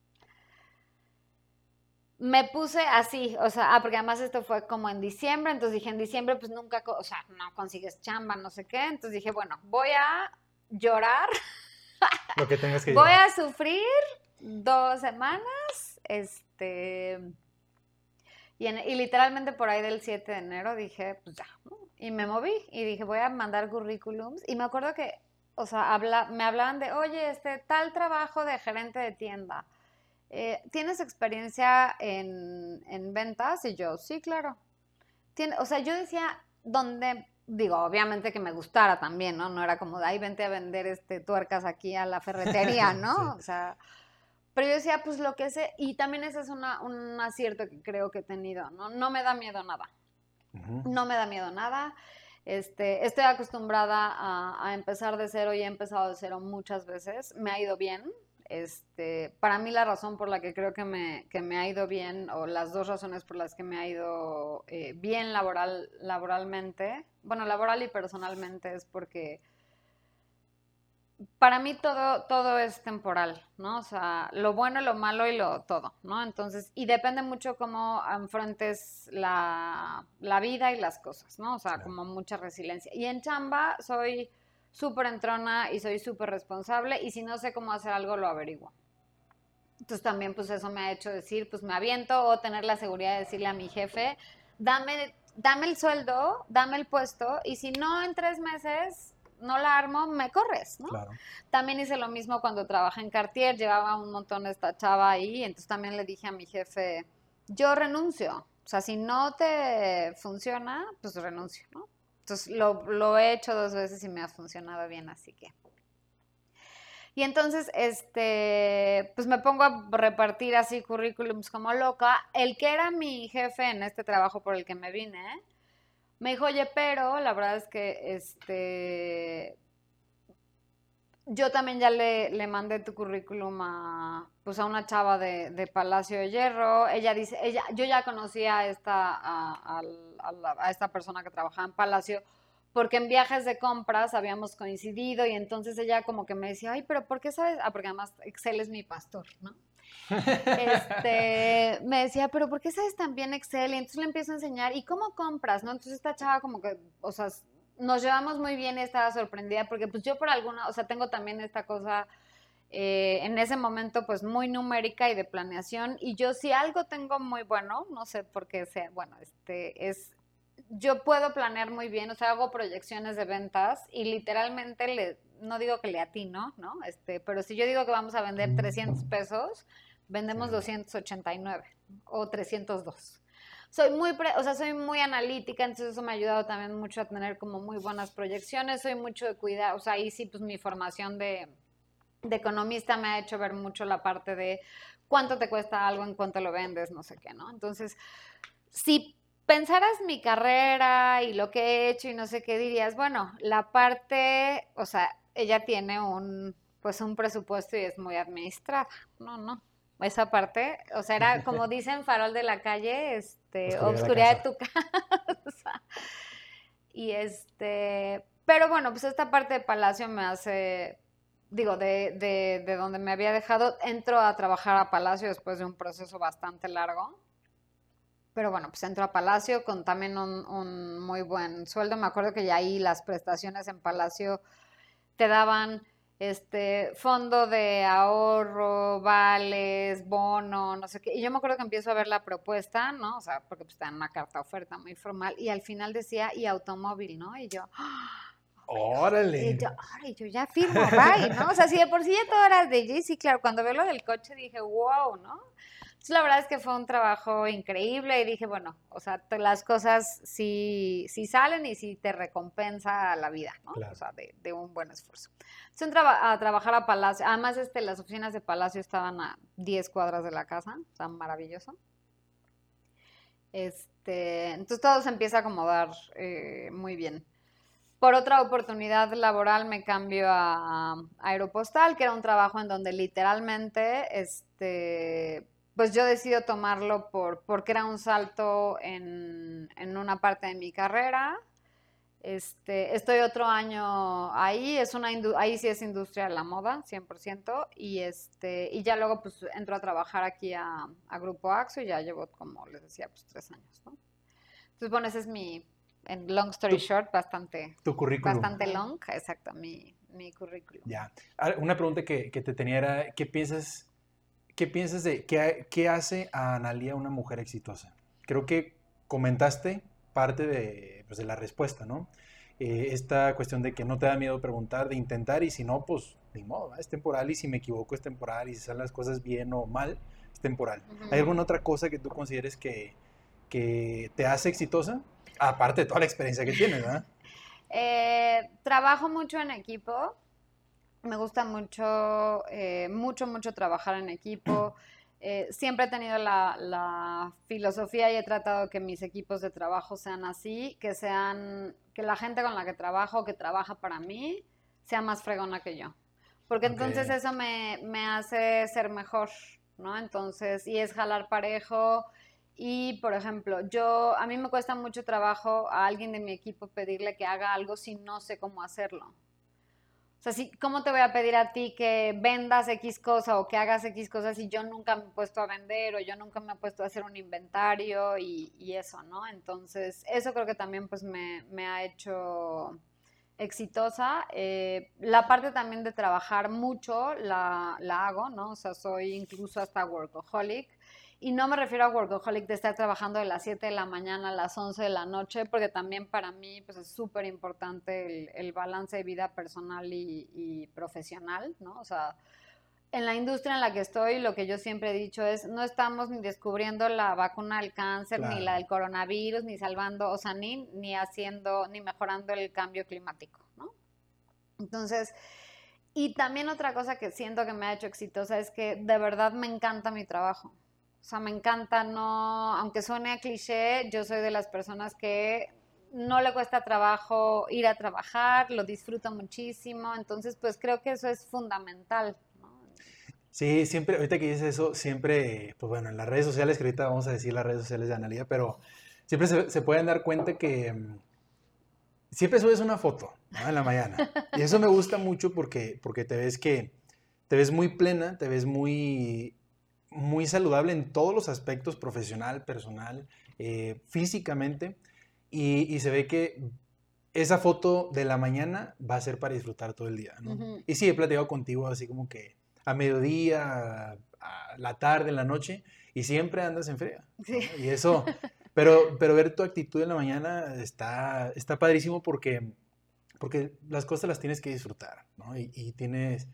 Me puse así, o sea, ah, porque además esto fue como en diciembre, entonces dije, en diciembre pues nunca, o sea, no consigues chamba, no sé qué, entonces dije, bueno, voy a llorar. [LAUGHS] Lo que tengas que Voy a sufrir dos semanas, este, y, literalmente por ahí del 7 de enero dije, pues ya, y me moví y dije, voy a mandar currículums. Y me acuerdo que, o sea, habla, me hablaban de, oye, este tal trabajo de gerente de tienda. Eh, ¿Tienes experiencia en, ventas? Y yo, sí, claro. O sea, yo decía, donde, digo, obviamente que me gustara también, ¿no? No era como, ahí vente a vender este, tuercas aquí a la [LAUGHS] ferretería, ¿no? O sea, pero yo decía, pues lo que sé, y también ese es una, un acierto que creo que he tenido, ¿no? No me da miedo nada. No me da miedo nada. Este, estoy acostumbrada a, empezar de cero y he empezado de cero muchas veces. Me ha ido bien. Este, para mí la razón por la que creo que me, que me ha ido bien, o las dos razones por las que me ha ido eh, bien laboral, laboralmente, bueno, laboral y personalmente, es porque para mí todo, todo es temporal, ¿no? O sea, lo bueno, lo malo y lo todo, ¿no? Entonces, y depende mucho cómo enfrentes la, vida y las cosas, ¿no? O sea, como mucha resiliencia. Y en chamba soy súper entrona y soy súper responsable y si no sé cómo hacer algo, lo averiguo. Entonces también pues eso me ha hecho decir, pues me aviento o tener la seguridad de decirle a mi jefe, dame, dame el sueldo, dame el puesto y si no en tres meses no la armo, me corres, ¿no? Claro. También hice lo mismo cuando trabajé en Cartier, llevaba un montón esta chava ahí, entonces también le dije a mi jefe, yo renuncio, o sea, si no te funciona, pues renuncio, ¿no? Entonces lo, lo he hecho dos veces y me ha funcionado bien, así que... Y entonces, este, pues me pongo a repartir así currículums como loca. El que era mi jefe en este trabajo por el que me vine, me dijo, oye, pero la verdad es que este yo también ya le, mandé tu currículum a, pues a una chava de, Palacio de Hierro. Ella dice, ella, yo ya conocía a esta, a, esta persona que trabajaba en Palacio, porque en viajes de compras habíamos coincidido y entonces ella como que me decía, ay, pero ¿por qué sabes? Ah, porque además Excel es mi pastor, ¿no? Este, me decía, pero ¿por qué sabes tan bien Excel? Y entonces le empiezo a enseñar, ¿y cómo compras? ¿No? Entonces esta chava como que, o sea, nos llevamos muy bien y estaba sorprendida porque pues yo por alguna, o sea, tengo también esta cosa eh, en ese momento pues muy numérica y de planeación y yo si algo tengo muy bueno, no sé por qué sea, bueno, este es yo puedo planear muy bien, o sea, hago proyecciones de ventas y literalmente le, no digo que le atino, ¿no? Este, pero si yo digo que vamos a vender 300 pesos, vendemos 289 o 302. Soy muy, o sea, soy muy analítica, entonces eso me ha ayudado también mucho a tener como muy buenas proyecciones, soy mucho de cuidar, o sea, ahí sí, pues mi formación de, de economista me ha hecho ver mucho la parte de cuánto te cuesta algo en cuánto lo vendes, no sé qué, ¿no? Entonces, si pensaras mi carrera y lo que he hecho y no sé qué dirías, bueno, la parte, o sea, ella tiene un, pues un presupuesto y es muy administrada, no, no, esa parte. O sea, era como [LAUGHS] dicen farol de la calle, este, obscuridad, de, tu [LAUGHS] casa. y este, pero bueno, pues esta parte de Palacio me hace, digo, de, de, de donde me había dejado, entro a trabajar a Palacio después de un proceso bastante largo. Pero bueno, pues entro a Palacio con también un, un muy buen sueldo. Me acuerdo que ya ahí las prestaciones en Palacio te daban este fondo de ahorro, vales, bono, no sé qué. Y yo me acuerdo que empiezo a ver la propuesta, ¿no? O sea, porque pues está en una carta oferta muy formal y al final decía y automóvil, ¿no? Y yo, [GASPS] órale. Y yo, órale, yo ya firmo, bye, ¿no? O sea, si de por sí ya todo era de sí, claro, cuando veo lo del coche dije, wow, ¿no? Entonces, la verdad es que fue un trabajo increíble y dije, bueno, o sea, las cosas sí, sí salen y sí te recompensa la vida, ¿no? O sea, de, de, un buen esfuerzo. Entonces, entré a, trabajar a Palacio. Además, este, las oficinas de Palacio estaban a 10 cuadras de la casa, o sea, maravilloso. Este, entonces, todo se empieza a acomodar eh, muy bien. Por otra oportunidad laboral me cambio a, a Aeropostal, que era un trabajo en donde literalmente, este pues yo decido tomarlo por, porque era un salto en, una parte de mi carrera. Este, estoy otro año ahí, es una ahí sí es industria de la moda, 100%, y, este, y ya luego pues entro a trabajar aquí a, Grupo Axo y ya llevo, como les decía, pues tres años, ¿no? Entonces, bueno, ese es mi, en long story short, bastante, tu currículum. bastante long, exacto, mi, mi currículum. Ya, una pregunta que, que te tenía era, ¿qué piensas ¿qué piensas de qué, hace a Analia una mujer exitosa? Creo que comentaste parte de, pues, la respuesta, ¿no? Eh, esta cuestión de que no te da miedo preguntar, de intentar, y si no, pues ni modo, es temporal, y si me equivoco es temporal, y si salen las cosas bien o mal, es temporal. ¿Hay alguna otra cosa que tú consideres que, que te hace exitosa? Aparte de toda la experiencia que tienes, ¿verdad? [LAUGHS] Eh, trabajo mucho en equipo, me gusta mucho, eh, mucho, mucho trabajar en equipo. Eh, siempre he tenido la, filosofía y he tratado que mis equipos de trabajo sean así, que sean, que la gente con la que trabajo, que trabaja para mí, sea más fregona que yo. Porque entonces eso me, me hace ser mejor, ¿no? Entonces, y es jalar parejo. Y, por ejemplo, yo, a mí me cuesta mucho trabajo a alguien de mi equipo pedirle que haga algo si no sé cómo hacerlo. O sea, ¿cómo te voy a pedir a ti que vendas X cosa o que hagas X cosas si yo nunca me he puesto a vender o yo nunca me he puesto a hacer un inventario y, eso, ¿no? Entonces, eso creo que también pues me, ha hecho exitosa. Eh, la parte también de trabajar mucho la, la hago, ¿no? O sea, soy incluso hasta workaholic. Y no me refiero a workaholic de estar trabajando de las 7 de la mañana a las 11 de la noche, porque también para mí pues, es súper importante el, balance de vida personal y, profesional, ¿no? O sea, en la industria en la que estoy, lo que yo siempre he dicho es, no estamos ni descubriendo la vacuna del cáncer, ni la del coronavirus, ni salvando, o sea, ni, ni haciendo, ni mejorando el cambio climático, ¿no? Entonces, y también otra cosa que siento que me ha hecho exitosa es que de verdad me encanta mi trabajo. O sea, me encanta, no, aunque suene a cliché, yo soy de las personas que no le cuesta trabajo ir a trabajar, lo disfruto muchísimo, entonces pues creo que eso es fundamental. Sí, siempre, ahorita que dices eso, siempre, pues bueno, en las redes sociales, que ahorita vamos a decir las redes sociales de Analia, pero siempre se, pueden dar cuenta que mm, siempre subes una foto en la mañana. Y eso me gusta mucho porque, porque te ves que te ves muy plena, te ves muy muy saludable en todos los aspectos, profesional, personal, eh, físicamente, y, se ve que esa foto de la mañana va a ser para disfrutar todo el día, ¿no? Y sí, he platicado contigo así como que a mediodía, a la tarde, en la noche, y siempre andas en fría. Y eso, [LAUGHS] pero, pero ver tu actitud en la mañana está, está padrísimo porque, porque las cosas las tienes que disfrutar, ¿no? Y, y tienes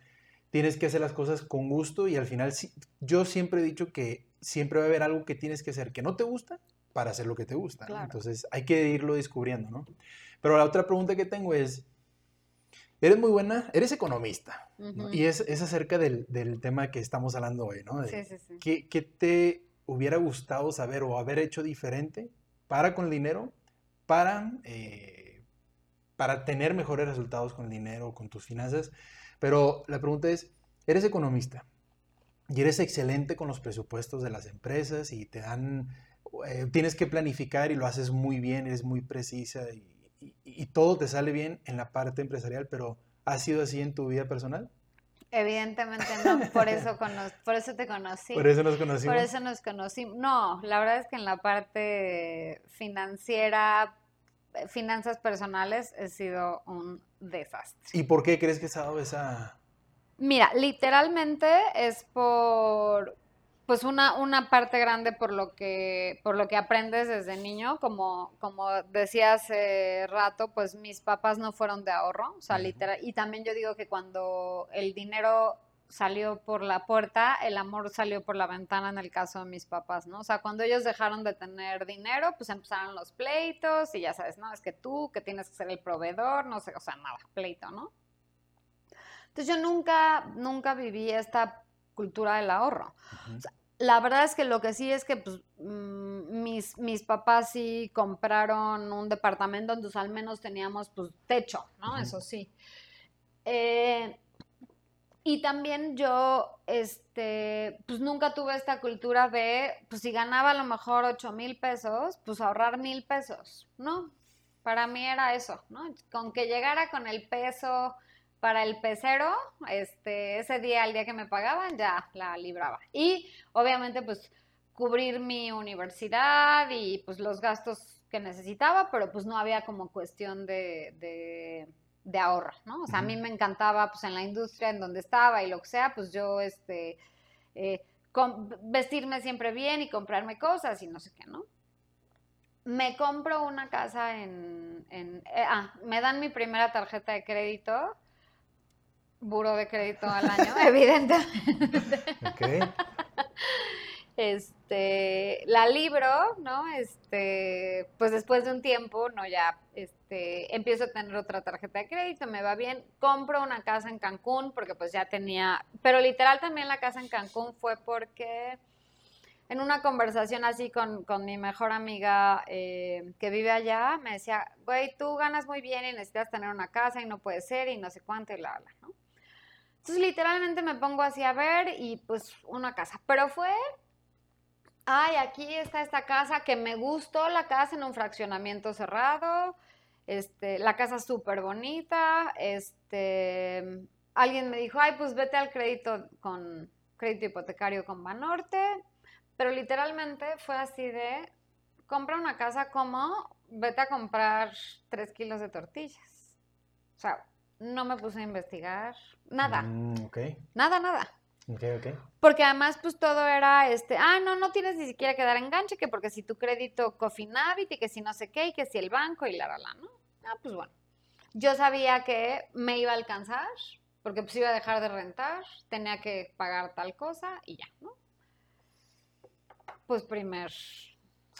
tienes que hacer las cosas con gusto y al final yo siempre he dicho que siempre va a haber algo que tienes que hacer que no te gusta para hacer lo que te gusta. Entonces hay que irlo descubriendo, ¿no? Pero la otra pregunta que tengo es, eres muy buena, eres economista, y es, es acerca del, del, tema que estamos hablando hoy, ¿no? sí, sí, sí. ¿qué, ¿qué, te hubiera gustado saber o haber hecho diferente para con el dinero, para, eh, para tener mejores resultados con el dinero, con tus finanzas? Pero la pregunta es, eres economista. y eres excelente con los presupuestos de las empresas y te dan, eh, tienes que planificar y lo haces muy bien, eres muy precisa y, y, todo te sale bien en la parte empresarial, pero ¿ha sido así en tu vida personal? Evidentemente no, por eso, por eso te conocí. Por eso nos conocimos. Por eso nos conocimos. No, la verdad es que en la parte financiera, eh, finanzas personales, he sido un desastre. ¿Y por qué crees que ha dado esa...? Mira, literalmente es por, pues una, una parte grande por lo que, por lo que aprendes desde niño, como, como decía hace rato, pues mis papás no fueron de ahorro, o sea, literal, y también yo digo que cuando el dinero salió por la puerta, el amor salió por la ventana en el caso de mis papás, ¿no? O sea, cuando ellos dejaron de tener dinero, pues empezaron los pleitos y ya sabes, ¿no? Es que tú, que tienes que ser el proveedor, no sé, o sea, nada, pleito, ¿no? Entonces yo nunca, nunca viví esta cultura del ahorro. la verdad es que lo que sí es que pues, mm, mis, mis papás sí compraron un departamento, entonces al menos teníamos pues techo, ¿no? Eso sí. Eh, y también yo, este, pues nunca tuve esta cultura de, pues si ganaba a lo mejor 8 mil pesos, pues ahorrar mil pesos, ¿no? Para mí era eso, ¿no? Con que llegara con el peso para el pecero, este, ese día, el día que me pagaban, ya la libraba. Y obviamente, pues, cubrir mi universidad y pues los gastos que necesitaba, pero pues no había como cuestión de, de, ahorro, ¿no? O sea, a mí me encantaba, pues, en la industria en donde estaba y lo que sea, pues yo, este, eh, vestirme siempre bien y comprarme cosas y no sé qué, ¿no? Me compro una casa en, en eh, ah, me dan mi primera tarjeta de crédito buro de crédito al año, [LAUGHS] evidentemente. Ok. Este, la libro, ¿no? Este, pues después de un tiempo, ¿no? Ya, este, empiezo a tener otra tarjeta de crédito, me va bien, compro una casa en Cancún, porque pues ya tenía, pero literal también la casa en Cancún fue porque en una conversación así con, mi mejor amiga eh, que vive allá, me decía, güey, tú ganas muy bien y necesitas tener una casa y no puede ser y no sé cuánto y la, la, ¿no? Entonces literalmente me pongo así a ver y pues una casa. Pero fue, ay, aquí está esta casa que me gustó la casa en un fraccionamiento cerrado. Este, la casa súper bonita. Este, alguien me dijo, ay, pues vete al crédito con crédito hipotecario con Banorte. Pero literalmente fue así de, compra una casa como, vete a comprar tres kilos de tortillas. O sea, no me puse a investigar, nada. Mm, nada, nada. Porque además, pues todo era este, ah, no, no tienes ni siquiera que dar enganche, que porque si tu crédito Cofinavit y que si no sé qué, y que si el banco y la, la, la, ¿no? Ah, pues bueno. Yo sabía que me iba a alcanzar, porque pues iba a dejar de rentar, tenía que pagar tal cosa y ya, ¿no? Pues primer...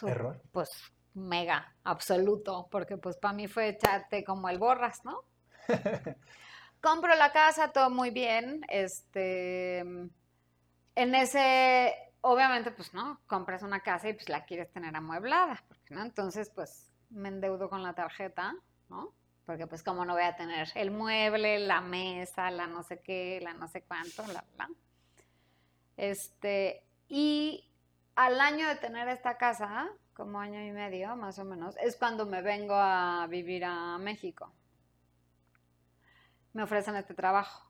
Error. Pues mega, absoluto, porque pues para mí fue echarte como el borras, ¿no? [LAUGHS] Compro la casa, todo muy bien. Este, en ese, obviamente, pues no, compras una casa y pues la quieres tener amueblada, porque no, entonces pues me endeudo con la tarjeta, ¿no? Porque pues como no voy a tener el mueble, la mesa, la no sé qué, la no sé cuánto, la, la. Este, y al año de tener esta casa, como año y medio más o menos, es cuando me vengo a vivir a México me ofrecen este trabajo.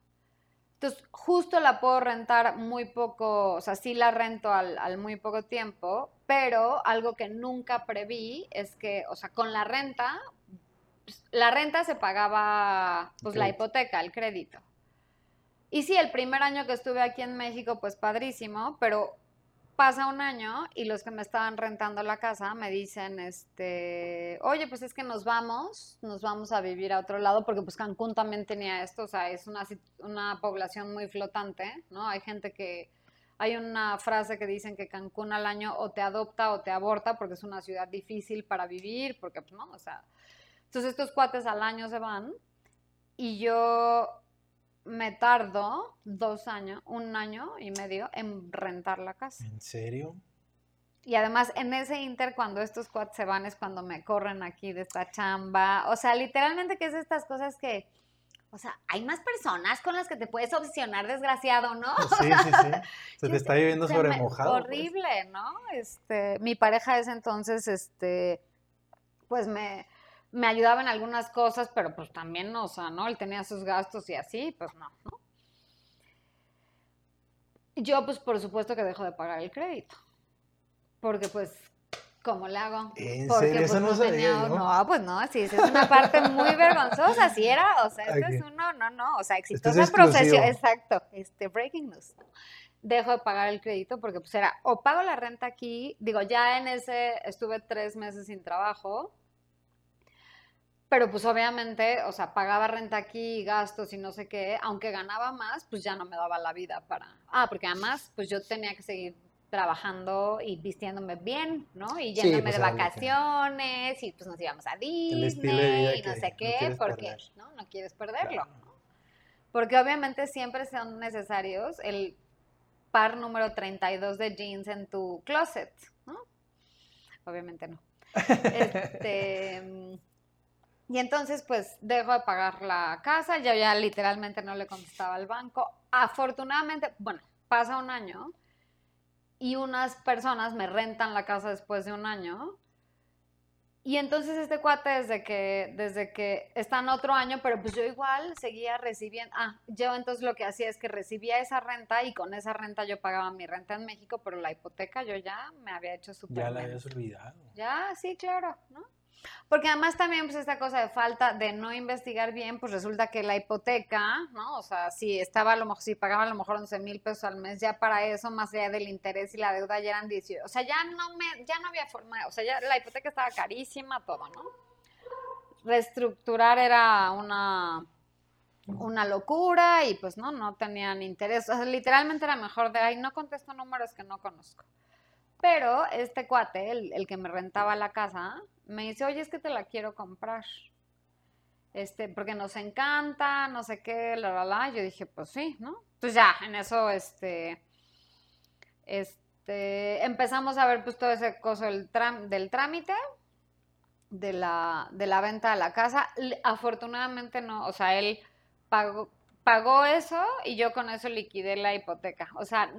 Entonces, justo la puedo rentar muy poco, o sea, sí la rento al, muy poco tiempo, pero algo que nunca preví es que, o sea, con la renta, pues, la renta se pagaba, pues, la hipoteca, el crédito. Y sí, el primer año que estuve aquí en México, pues padrísimo, pero pasa un año y los que me estaban rentando la casa me dicen, este, oye, pues es que nos vamos, nos vamos a vivir a otro lado, porque pues Cancún también tenía esto, o sea, es una, una población muy flotante, ¿no? Hay gente que, hay una frase que dicen que Cancún al año o te adopta o te aborta porque es una ciudad difícil para vivir, porque pues no, o sea, entonces estos cuates al año se van y yo me tardo dos años, un año y medio en rentar la casa. ¿En serio? Y además en ese inter, cuando estos cuates se van, es cuando me corren aquí de esta chamba. O sea, literalmente que es estas cosas que o sea, hay más personas con las que te puedes obsesionar, desgraciado, ¿no? Sí, [LAUGHS] sí, sí. Se te está viviendo sobre mojado. Pues. Horrible, ¿no? Este, mi pareja ese entonces, este, pues me, me ayudaba en algunas cosas, pero pues también, o sea, ¿no? Él tenía sus gastos y así, pues no, ¿no? Yo, pues por supuesto que dejo de pagar el crédito. Porque pues ¿Cómo le hago? ¿En Porque serio? Eso pues, no tenía- sabía yo. No, pues no, sí, esa es una parte muy vergonzosa, sí era, o sea, esto es uno, no, no, o sea, es exitosa exclusivo. profesión, exacto, este, breaking news. Dejo de pagar el crédito porque pues era, o pago la renta aquí, digo, ya en ese estuve tres meses sin trabajo, pero pues obviamente, o sea, pagaba renta aquí, gastos y no sé qué, aunque ganaba más, pues ya no me daba la vida para... Ah, porque además, pues yo tenía que seguir trabajando y vistiéndome bien, ¿no? Y Sí, yéndome pues, de vacaciones y pues nos íbamos a Disney y no sé no qué, quieres porque perder. ¿no? no quieres perderlo. Claro. ¿no? Porque obviamente siempre son necesarios el par número 32 de jeans en tu closet, ¿no? Obviamente no. [LAUGHS] Este, mm, y entonces, pues, dejo de pagar la casa, yo ya literalmente no le contestaba al banco. Afortunadamente, bueno, pasa un año y unas personas me rentan la casa después de un año. Y entonces este cuate desde que, desde que está en otro año, pero pues yo igual seguía recibiendo, ah, yo entonces lo que hacía es que recibía esa renta y con esa renta yo pagaba mi renta en México, pero la hipoteca yo ya me había hecho súper Ya la habías olvidado. Ya, sí, claro, ¿no? Porque además también pues esta cosa de falta de no investigar bien, pues resulta que la hipoteca, ¿no? O sea, si estaba a lo mejor, si pagaba a lo mejor 11 mil pesos al mes, ya para eso, más allá del interés y la deuda, ya eran 18. O sea, ya no me, ya no había forma, o sea, ya la hipoteca estaba carísima, todo, ¿no? Reestructurar era una, una locura y pues no, no tenían interés. O sea, literalmente era mejor de, ay, no contesto números que no conozco. Pero este cuate, el, el que me rentaba la casa, me dice, oye, es que te la quiero comprar. Este, porque nos encanta, no sé qué, la, la, la. Yo dije, pues sí, ¿no? Pues ya, en eso, este, este, empezamos a ver pues todo ese coso del, del trámite, de la, de la venta de la casa. Afortunadamente no, o sea, él pagó, pagó eso y yo con eso liquidé la hipoteca. O sea,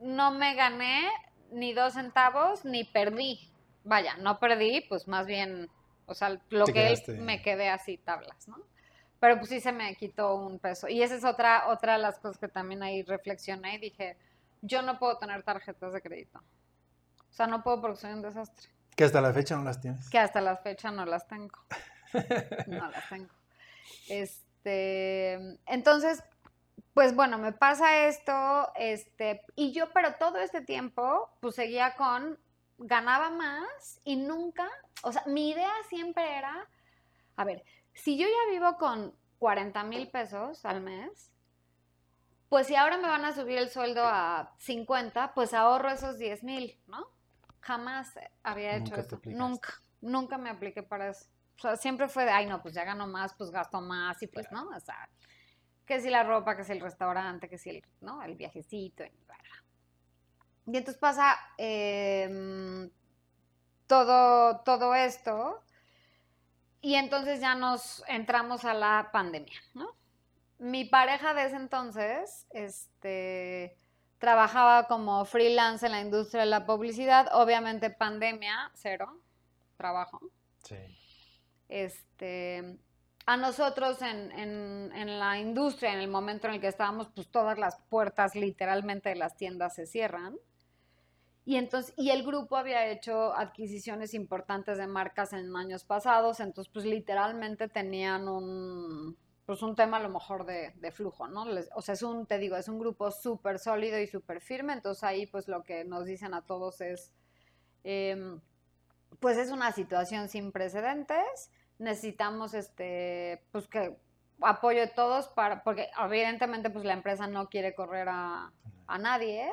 no me gané ni dos centavos ni perdí. Vaya, no perdí, pues más bien, o sea, lo Te que él me quedé así tablas, ¿no? Pero pues sí se me quitó un peso. Y esa es otra, otra de las cosas que también ahí reflexioné y dije, yo no puedo tener tarjetas de crédito. O sea, no puedo porque soy un desastre. Que hasta la fecha no las tienes. Que hasta la fecha no las tengo. No las tengo. Este, entonces, pues bueno, me pasa esto, este, y yo, pero todo este tiempo, pues seguía con, ganaba más y nunca, o sea, mi idea siempre era, a ver, si yo ya vivo con 40 mil pesos al mes, pues si ahora me van a subir el sueldo a 50, pues ahorro esos 10 mil, ¿no? Jamás había hecho Nunca eso. Nunca, nunca me apliqué para eso. O sea, siempre fue de, ay, no, pues ya gano más, pues gasto más y pues, ¿no? O sea, que si la ropa, que si el restaurante, que si el, ¿no? El viajecito. Y, bla. Y entonces pasa em, todo, todo esto y entonces ya nos entramos a la pandemia, ¿no? Mi pareja de ese entonces, este, trabajaba como freelance en la industria de la publicidad, obviamente pandemia, cero, trabajo. Sí. Este, a nosotros en, en- en la industria, en el momento en el que estábamos, pues todas las puertas literalmente de las tiendas se cierran. Y entonces, y el grupo había hecho adquisiciones importantes de marcas en años pasados, entonces pues literalmente tenían un, pues un tema a lo mejor de, de flujo, ¿no? Les- o sea, es un, te digo, es un grupo súper sólido y súper firme, entonces ahí pues lo que nos dicen a todos es, em, pues es una situación sin precedentes, necesitamos este, pues que apoyo de todos para, porque evidentemente pues la empresa no quiere correr a, a nadie,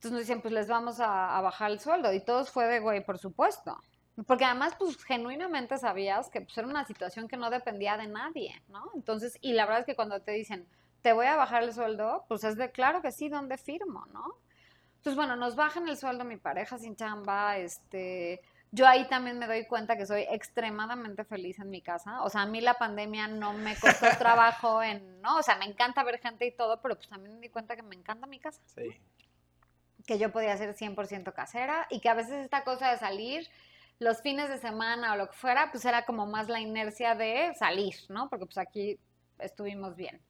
entonces nos dicen, pues les vamos a, a bajar el sueldo. Y todos fue de, güey, por supuesto. Porque además, pues genuinamente sabías que pues, era una situación que no dependía de nadie, ¿no? Entonces, y la verdad es que cuando te dicen, te voy a bajar el sueldo, pues es de, claro que sí, ¿dónde firmo, no? Entonces, bueno, nos bajan el sueldo mi pareja sin chamba, este, yo ahí también me doy cuenta que soy extremadamente feliz en mi casa. O sea, a mí la pandemia no me costó trabajo en, ¿no? O sea, me encanta ver gente y todo, pero pues también me di cuenta que me encanta mi casa. Sí. Que yo podía ser 100% casera y que a veces esta cosa de salir los fines de semana o lo que fuera, pues era como más la inercia de salir, ¿no? Porque pues aquí estuvimos bien.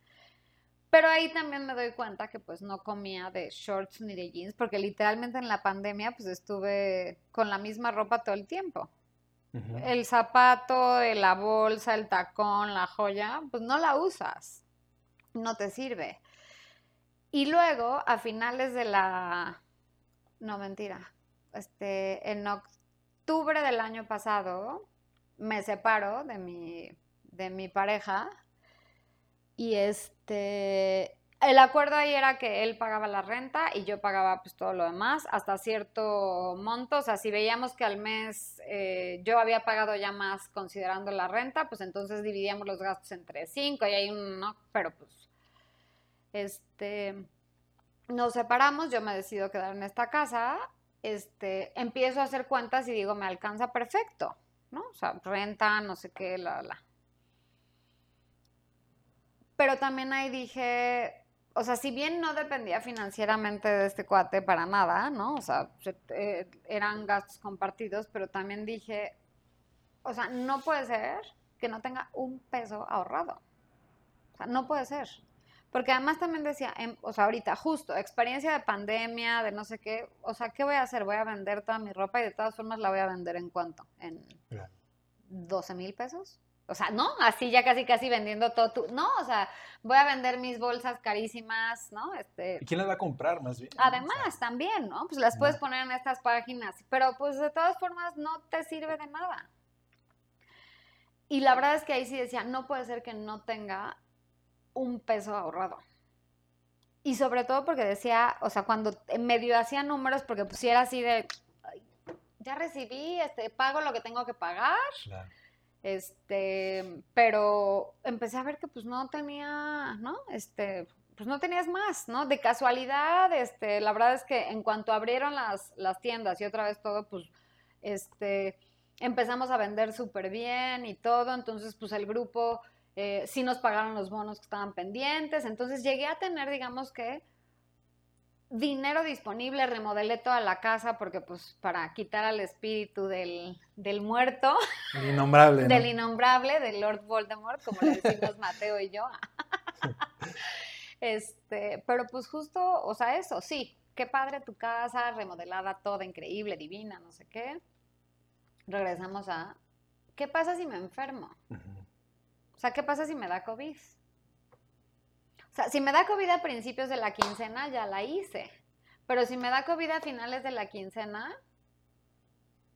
Pero ahí también me doy cuenta que pues no comía de shorts ni de jeans, porque literalmente en la pandemia pues estuve con la misma ropa todo el tiempo. El zapato, la bolsa, el tacón, la joya, pues no la usas, no te sirve. Y luego, a finales de la... No, mentira. Este, en octubre del año pasado, me separo de mi, de mi pareja y este, el acuerdo ahí era que él pagaba la renta y yo pagaba pues todo lo demás hasta cierto monto. O sea, si veíamos que al mes eh, yo había pagado ya más considerando la renta, pues entonces dividíamos los gastos entre cinco y hay un, ¿no? Pero pues, este, nos separamos, yo me decido quedar en esta casa, este, empiezo a hacer cuentas y digo, me alcanza perfecto, ¿no? O sea, renta, no sé qué, la, la. Pero también ahí dije, o sea, si bien no dependía financieramente de este cuate para nada, ¿no? O sea, eh, eran gastos compartidos, pero también dije, o sea, no puede ser que no tenga un peso ahorrado. O sea, no puede ser. Porque además también decía, em, o sea, ahorita justo, experiencia de pandemia, de no sé qué, o sea, ¿qué voy a hacer? Voy a vender toda mi ropa y de todas formas la voy a vender en cuánto? En 12 mil pesos. O sea, no, así ya casi casi vendiendo todo tu, no, o sea, voy a vender mis bolsas carísimas, ¿no? Este, ¿Y quién las va a comprar más bien? Además, también, ¿no? Pues las puedes poner en estas páginas, pero pues de todas formas no te sirve de nada. Y la verdad es que ahí sí decía, no puede ser que no tenga un peso ahorrado. Y sobre todo porque decía, o sea, cuando medio hacía números, porque pusiera así de, ya recibí, este, pago lo que tengo que pagar. Claro este, pero empecé a ver que pues no tenía, ¿no? Este, pues no tenías más, ¿no? De casualidad, este, la verdad es que en cuanto abrieron las, las tiendas y otra vez todo, pues, este, empezamos a vender súper bien y todo, entonces pues el grupo eh, sí nos pagaron los bonos que estaban pendientes, entonces llegué a tener, digamos que, dinero disponible, remodelé toda la casa porque pues para quitar al espíritu del, muerto. El innombrable. del innombrable, del Lord Voldemort, como le decimos [LAUGHS] Mateo y yo. [LAUGHS] este, pero pues justo, o sea, eso, sí, qué padre tu casa, remodelada toda, increíble, divina, no sé qué. Regresamos a, ¿qué pasa si me enfermo? O sea, ¿qué pasa si me da COVID? O sea, si me da COVID a principios de la quincena, ya la hice. Pero si me da COVID a finales de la quincena,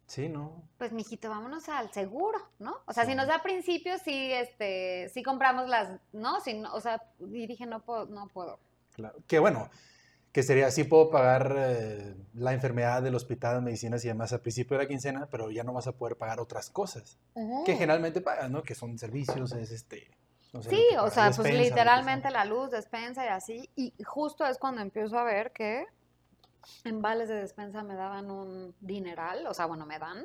Sí, ¿no? Pues, mijito, vámonos al seguro, ¿no? O sea, si nos da a principios, sí, este, sí compramos las, ¿no? Si o sea, y dije, no puedo, no puedo. Claro, que bueno, que sería, sí puedo pagar eh, la enfermedad del hospital, medicinas y demás a principio de la quincena, pero ya no vas a poder pagar otras cosas que generalmente pagas, ¿no? Que son servicios, es este, sí, o sea, pues literalmente la luz, despensa y así. Y justo es cuando empiezo a ver que en vales de despensa me daban un dineral, o sea, bueno, me dan.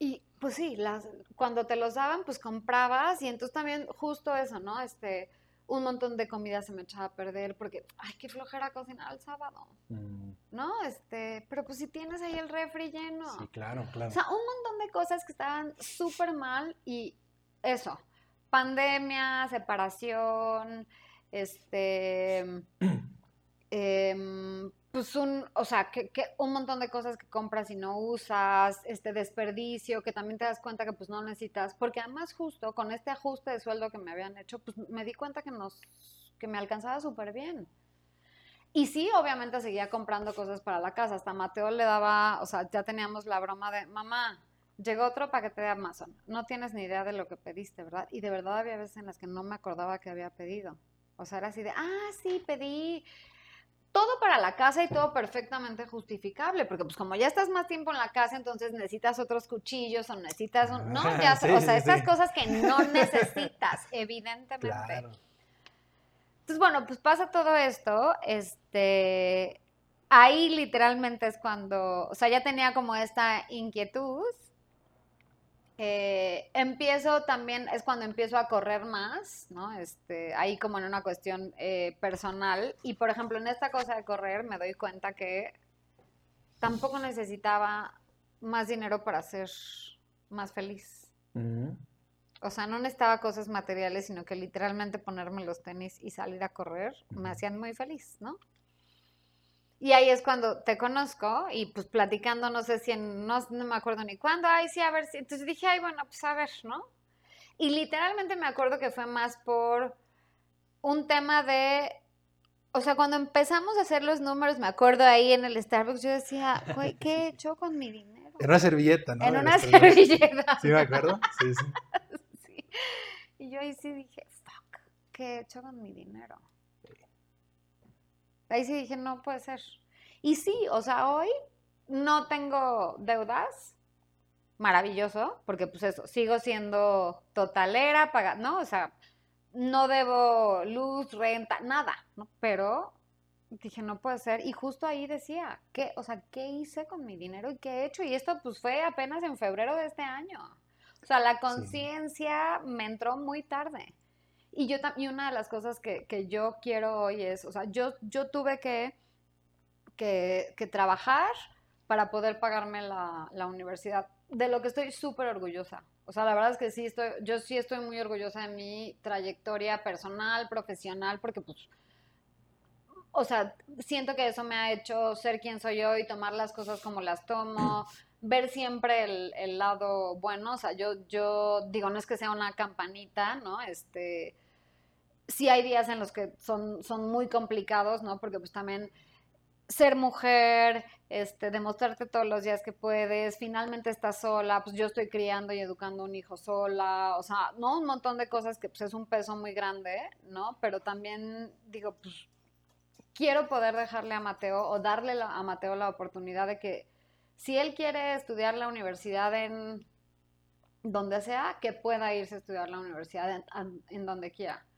Y pues sí, las, cuando te los daban, pues comprabas y entonces también justo eso, ¿no? Este, un montón de comida se me echaba a perder porque, ay, qué flojera cocinar el sábado, mm. ¿no? Este, pero pues si tienes ahí el refri lleno. Sí, claro, claro. O sea, un montón de cosas que estaban súper mal y eso, pandemia, separación, este, [CLEARS THROAT] em, pues un, o sea, que, un montón de cosas que compras y no usas, este desperdicio, que también te das cuenta que pues no necesitas, porque además justo con este ajuste de sueldo que me habían hecho, pues me di cuenta que nos, que me alcanzaba súper bien. Y sí, obviamente seguía comprando cosas para la casa, hasta Mateo le daba, o sea, ya teníamos la broma de, mamá, Llegó otro paquete de Amazon. No tienes ni idea de lo que pediste, ¿verdad? Y de verdad había veces en las que no me acordaba que había pedido. O sea, era así de, ah, sí, pedí todo para la casa y todo perfectamente justificable, porque pues como ya estás más tiempo en la casa, entonces necesitas otros cuchillos o necesitas, un, no, ya, [LAUGHS] o sea, estas cosas que no [LAUGHS] necesitas, evidentemente. Entonces, bueno, pues pasa todo esto, este, ahí literalmente es cuando, o sea, ya tenía como esta inquietud. Eh, empiezo también, es cuando empiezo a correr más, ¿no? Este, ahí como en una cuestión eh, personal. Y por ejemplo, en esta cosa de correr me doy cuenta que tampoco necesitaba más dinero para ser más feliz. O sea, no necesitaba cosas materiales, sino que literalmente ponerme los tenis y salir a correr me hacían muy feliz, ¿no? Y ahí es cuando te conozco y pues platicando, no sé si en, no, me acuerdo ni cuándo, ay, sí, a ver si. Entonces dije, ay, bueno, pues a ver, ¿no? Y literalmente me acuerdo que fue más por un tema de. O sea, cuando empezamos a hacer los números, me acuerdo ahí en el Starbucks, yo decía, güey, ¿qué he hecho con mi dinero? En una servilleta, ¿no? En una [LAUGHS] servilleta. Sí, me acuerdo. Sí, sí. [LAUGHS] sí. Y yo ahí sí dije, fuck, ¿qué he hecho con mi dinero? Ahí sí dije, no puede ser. Y sí, o sea, hoy no tengo deudas. Maravilloso, porque pues eso, sigo siendo totalera, paga, ¿no? O sea, no debo luz, renta, nada, ¿no? Pero dije, no puede ser. Y justo ahí decía, ¿qué, o sea, ¿qué hice con mi dinero y qué he hecho? Y esto pues fue apenas en febrero de este año. O sea, la conciencia me entró muy tarde. Y yo también, una de las cosas que, yo quiero hoy es, o sea, yo, yo tuve que, que, trabajar para poder pagarme la, universidad, de lo que estoy súper orgullosa. O sea, la verdad es que sí, estoy, yo sí estoy muy orgullosa de mi trayectoria personal, profesional, porque pues, o sea, siento que eso me ha hecho ser quien soy hoy, tomar las cosas como las tomo, ver siempre el, el, lado bueno. O sea, yo, yo digo, no es que sea una campanita, ¿no? Este, sí hay días en los que son, son muy complicados, ¿no? Porque pues también ser mujer, este, demostrarte todos los días que puedes, finalmente estás sola, pues yo estoy criando y educando un hijo sola, o sea, ¿no? Un montón de cosas que pues es un peso muy grande, ¿no? Pero también digo, pues quiero poder dejarle a Mateo o darle a Mateo la oportunidad de que si él quiere estudiar la universidad en donde sea, que pueda irse a estudiar la universidad en donde quiera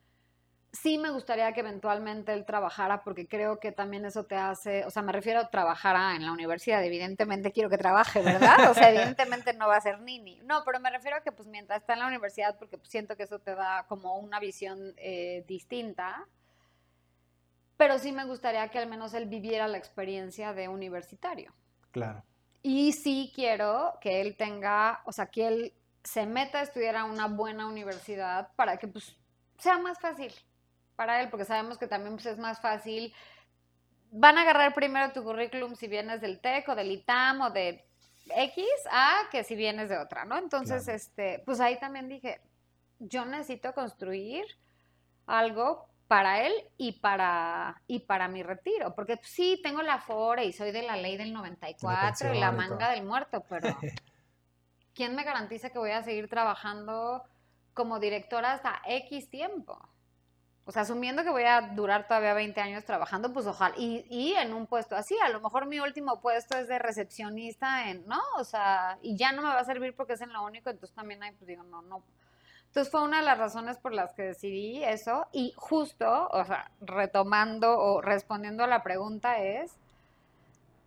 sí me gustaría que eventualmente él trabajara porque creo que también eso te hace, o sea, me refiero a trabajara en la universidad, evidentemente quiero que trabaje, ¿verdad? O sea, evidentemente no va a ser nini. No, pero me refiero a que pues mientras está en la universidad, porque siento que eso te da como una visión eh, distinta, pero sí me gustaría que al menos él viviera la experiencia de universitario. Claro. Y sí quiero que él tenga, o sea, que él se meta a estudiar a una buena universidad para que pues sea más fácil, para él, porque sabemos que también pues, es más fácil. Van a agarrar primero tu currículum si vienes del TEC o del ITAM o de X a que si vienes de otra, ¿no? Entonces, este, pues ahí también dije, yo necesito construir algo para él y para, y para mi retiro, porque sí, tengo la FORE y soy de la ley del 94 y la manga del muerto, pero [LAUGHS] ¿quién me garantiza que voy a seguir trabajando como directora hasta X tiempo? O sea, asumiendo que voy a durar todavía 20 años trabajando, pues ojalá, y, y, en un puesto así, a lo mejor mi último puesto es de recepcionista en, ¿no? O sea, y ya no me va a servir porque es en lo único, entonces también hay, pues digo, no, no. Entonces fue una de las razones por las que decidí eso, y justo, o sea, retomando o respondiendo a la pregunta es,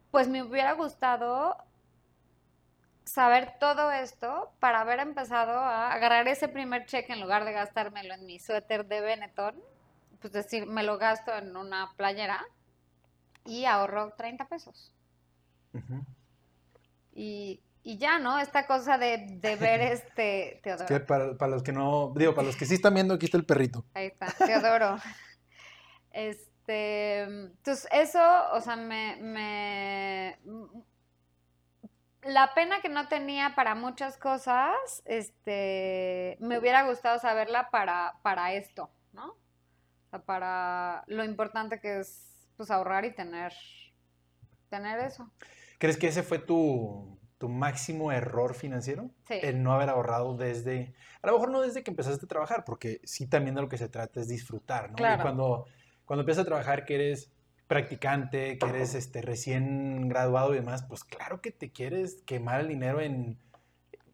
pues me hubiera gustado saber todo esto para haber empezado a agarrar ese primer cheque en lugar de gastármelo en mi suéter de Benetton pues decir, me lo gasto en una playera y ahorro 30 pesos. y, ya, ¿no? Esta cosa de, ver [LAUGHS] este Teodoro. Es que para, los que no, digo, para los que sí están viendo, aquí está el perrito. Ahí está, Teodoro. [LAUGHS] este, entonces eso, o sea, me, me, la pena que no tenía para muchas cosas, este, me hubiera gustado saberla para, para esto, ¿no? para lo importante que es pues ahorrar y tener, tener eso. ¿Crees que ese fue tu, máximo error financiero? Sí. El no haber ahorrado desde, a lo mejor no desde que empezaste a trabajar, porque sí también de lo que se trata es disfrutar, ¿no? Claro. Y cuando, cuando empiezas a trabajar que eres practicante, que eres este, recién graduado y demás, pues claro que te quieres quemar el dinero en,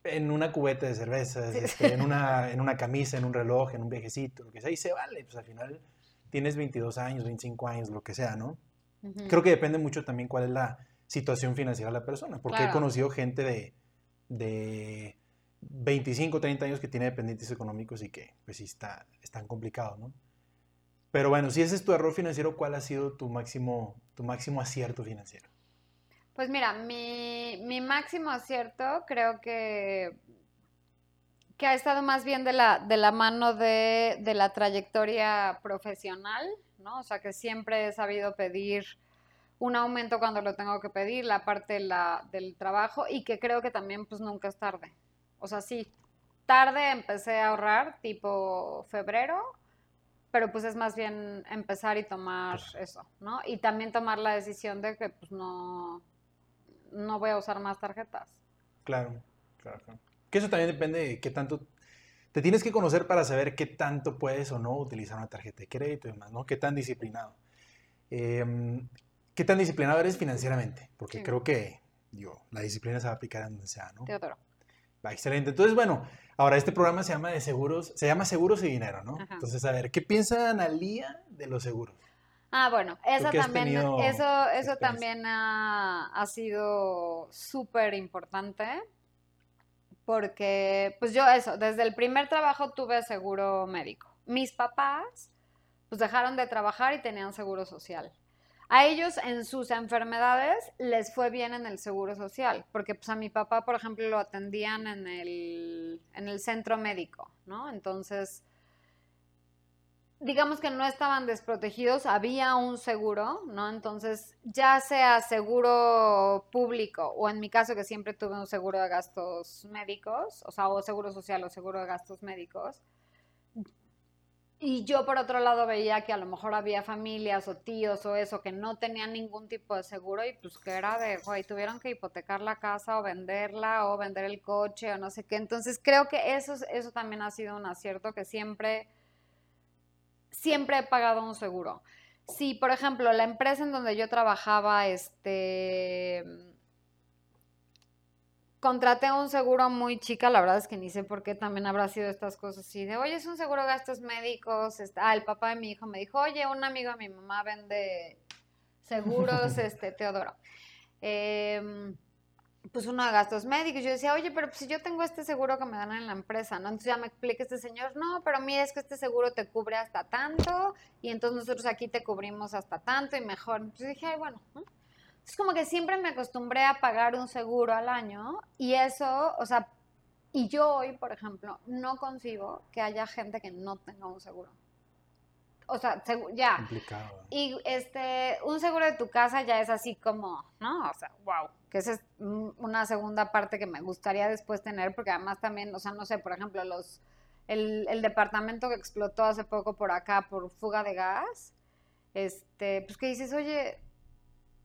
en una cubeta de cervezas, este, en, una, en una camisa, en un reloj, en un viejecito, lo que sea, y se vale, pues al final tienes 22 años, 25 años, lo que sea, ¿no? Creo que depende mucho también cuál es la situación financiera de la persona, porque he conocido gente de, de 25, 30 años que tiene dependientes económicos y que pues sí está, están complicados, ¿no? Pero bueno, si ese es tu error financiero, ¿cuál ha sido tu máximo, tu máximo acierto financiero? Pues mira, mi, mi máximo acierto creo que, que ha estado más bien de la, de la mano de, de la trayectoria profesional, ¿no? O sea, que siempre he sabido pedir un aumento cuando lo tengo que pedir, la parte la, del trabajo y que creo que también pues nunca es tarde. O sea, sí, tarde empecé a ahorrar tipo febrero, pero pues es más bien empezar y tomar eso, ¿no? Y también tomar la decisión de que pues no, no voy a usar más tarjetas. Claro, claro, claro. Que eso también depende de qué tanto te tienes que conocer para saber qué tanto puedes o no utilizar una tarjeta de crédito y demás, ¿no? Qué tan disciplinado. Em, ¿Qué tan disciplinado eres financieramente? Porque creo que, digo, la disciplina se va a aplicar en donde sea, ¿no? Teodoro. Va, excelente. Entonces, bueno, ahora este programa se llama de seguros, se llama Seguros y Dinero, ¿no? Entonces, a ver, ¿qué piensa Analía de los seguros? Ah, bueno, eso también, eso, eso también ha, ha sido súper importante porque, pues yo eso, desde el primer trabajo tuve seguro médico. Mis papás, pues dejaron de trabajar y tenían seguro social. A ellos en sus enfermedades les fue bien en el seguro social, porque pues a mi papá, por ejemplo, lo atendían en el, en el centro médico, ¿no? Entonces, digamos que no estaban desprotegidos, había un seguro, ¿no? Entonces, ya sea seguro público o en mi caso que siempre tuve un seguro de gastos médicos, o sea, o seguro social o seguro de gastos médicos, y yo por otro lado veía que a lo mejor había familias o tíos o eso que no tenían ningún tipo de seguro y pues que era de, güey, tuvieron que hipotecar la casa o venderla o vender el coche o no sé qué. Entonces creo que eso, eso también ha sido un acierto que siempre, siempre he pagado un seguro. Si, por ejemplo, la empresa en donde yo trabajaba, este contraté un seguro muy chica, la verdad es que ni sé por qué también habrá sido estas cosas así de, oye, es un seguro de gastos médicos, ah, el papá de mi hijo me dijo, oye, un amigo de mi mamá vende seguros, [LAUGHS] este, Teodoro. Em, pues uno de gastos médicos. Yo decía, oye, pero pues si yo tengo este seguro que me dan en la empresa, ¿no? Entonces ya me explica este señor, no, pero mira, es que este seguro te cubre hasta tanto y entonces nosotros aquí te cubrimos hasta tanto y mejor. Entonces dije, ay, bueno, ¿no? Es como que siempre me acostumbré a pagar un seguro al año y eso, o sea, y yo hoy, por ejemplo, no concibo que haya gente que no tenga un seguro. O sea, ya. Complicado. Y este, un seguro de tu casa ya es así como, ¿no? O sea, wow. Que esa es una segunda parte que me gustaría después tener, porque además también, o sea, no sé, por ejemplo, los, el, el departamento que explotó hace poco por acá por fuga de gas, este, pues que dices, oye,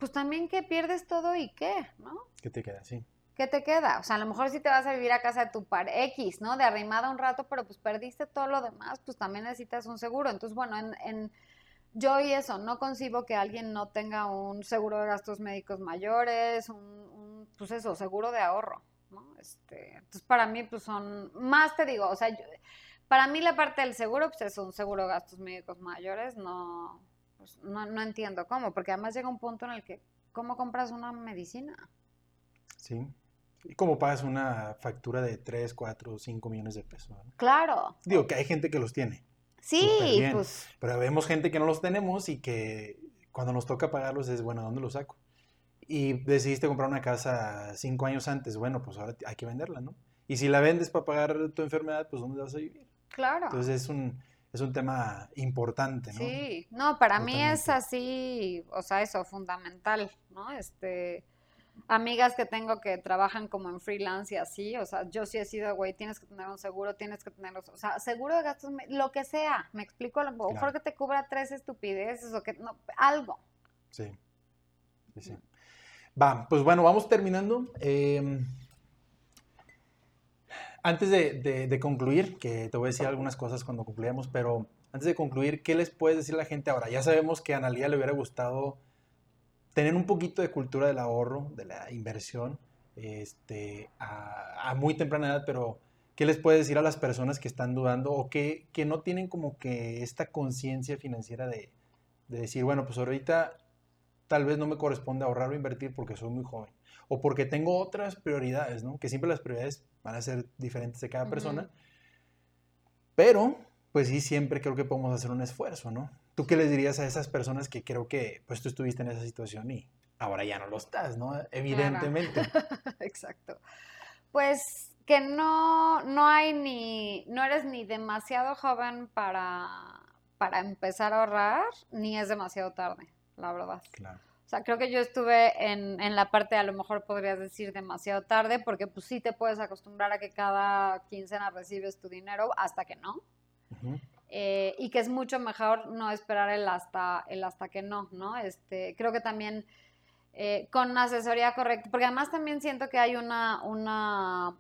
pues también que pierdes todo y qué, ¿no? ¿Qué te queda? Sí. ¿Qué te queda? O sea, a lo mejor si te vas a vivir a casa de tu par X, ¿no? De arrimada un rato, pero pues perdiste todo lo demás, pues también necesitas un seguro. Entonces, bueno, en, en yo y eso, no concibo que alguien no tenga un seguro de gastos médicos mayores, un, pues eso, seguro de ahorro, ¿no? Este, entonces, para mí, pues son, más te digo, o sea, para mí la parte del seguro, pues es un seguro de gastos médicos mayores, no, pues, no, no entiendo cómo, porque además llega un punto en el que, ¿cómo compras una medicina? Sí. ¿Y cómo pagas una factura de 3, 4, 5 millones de pesos? Claro. Digo que hay gente que los tiene. Sí, pues. Pero vemos gente que no los tenemos y que cuando nos toca pagarlos es, bueno, ¿dónde los saco? Y decidiste comprar una casa cinco años antes, bueno, pues ahora hay que venderla, ¿no? Y si la vendes para pagar tu enfermedad, pues ¿dónde vas a vivir? Claro. Entonces es un, es un tema importante, ¿no? Sí, no, para mí es así, o sea, eso, fundamental, ¿no? Este, amigas que tengo que trabajan como en freelance y así, o sea, yo sí he sido, güey, tienes que tener un seguro, tienes que tener, o sea, seguro de gastos, lo que sea, me explico, lo mejor que te cubra tres estupideces o que, no, algo. Sí, sí, sí. Va, pues bueno, vamos terminando. Eh, antes de, concluir, que te voy a decir algunas cosas cuando concluyamos, pero antes de concluir, ¿qué les puedes decir a la gente ahora? Ya sabemos que a Analia le hubiera gustado tener un poquito de cultura del ahorro, de la inversión, este, a, muy temprana edad, pero ¿qué les puedes decir a las personas que están dudando o que, no tienen como que esta conciencia financiera de, de, decir, bueno, pues ahorita tal vez no me corresponde ahorrar o invertir porque soy muy joven. O porque tengo otras prioridades, ¿no? Que siempre las prioridades van a ser diferentes de cada persona. Pero, pues sí, siempre creo que podemos hacer un esfuerzo, ¿no? ¿Tú qué les dirías a esas personas que creo que, pues tú estuviste en esa situación y ahora ya no lo estás, ¿no? Evidentemente. [LAUGHS] Exacto. Pues que no, no hay ni, no eres ni demasiado joven para, para empezar a ahorrar, ni es demasiado tarde, la verdad. Claro. Sea, creo que yo estuve en, en, la parte, a lo mejor podrías decir demasiado tarde, porque pues sí te puedes acostumbrar a que cada quincena recibes tu dinero hasta que no. eh, y que es mucho mejor no esperar el hasta, el hasta que no, ¿no? Este, creo que también eh, con asesoría correcta, porque además también siento que hay una, una,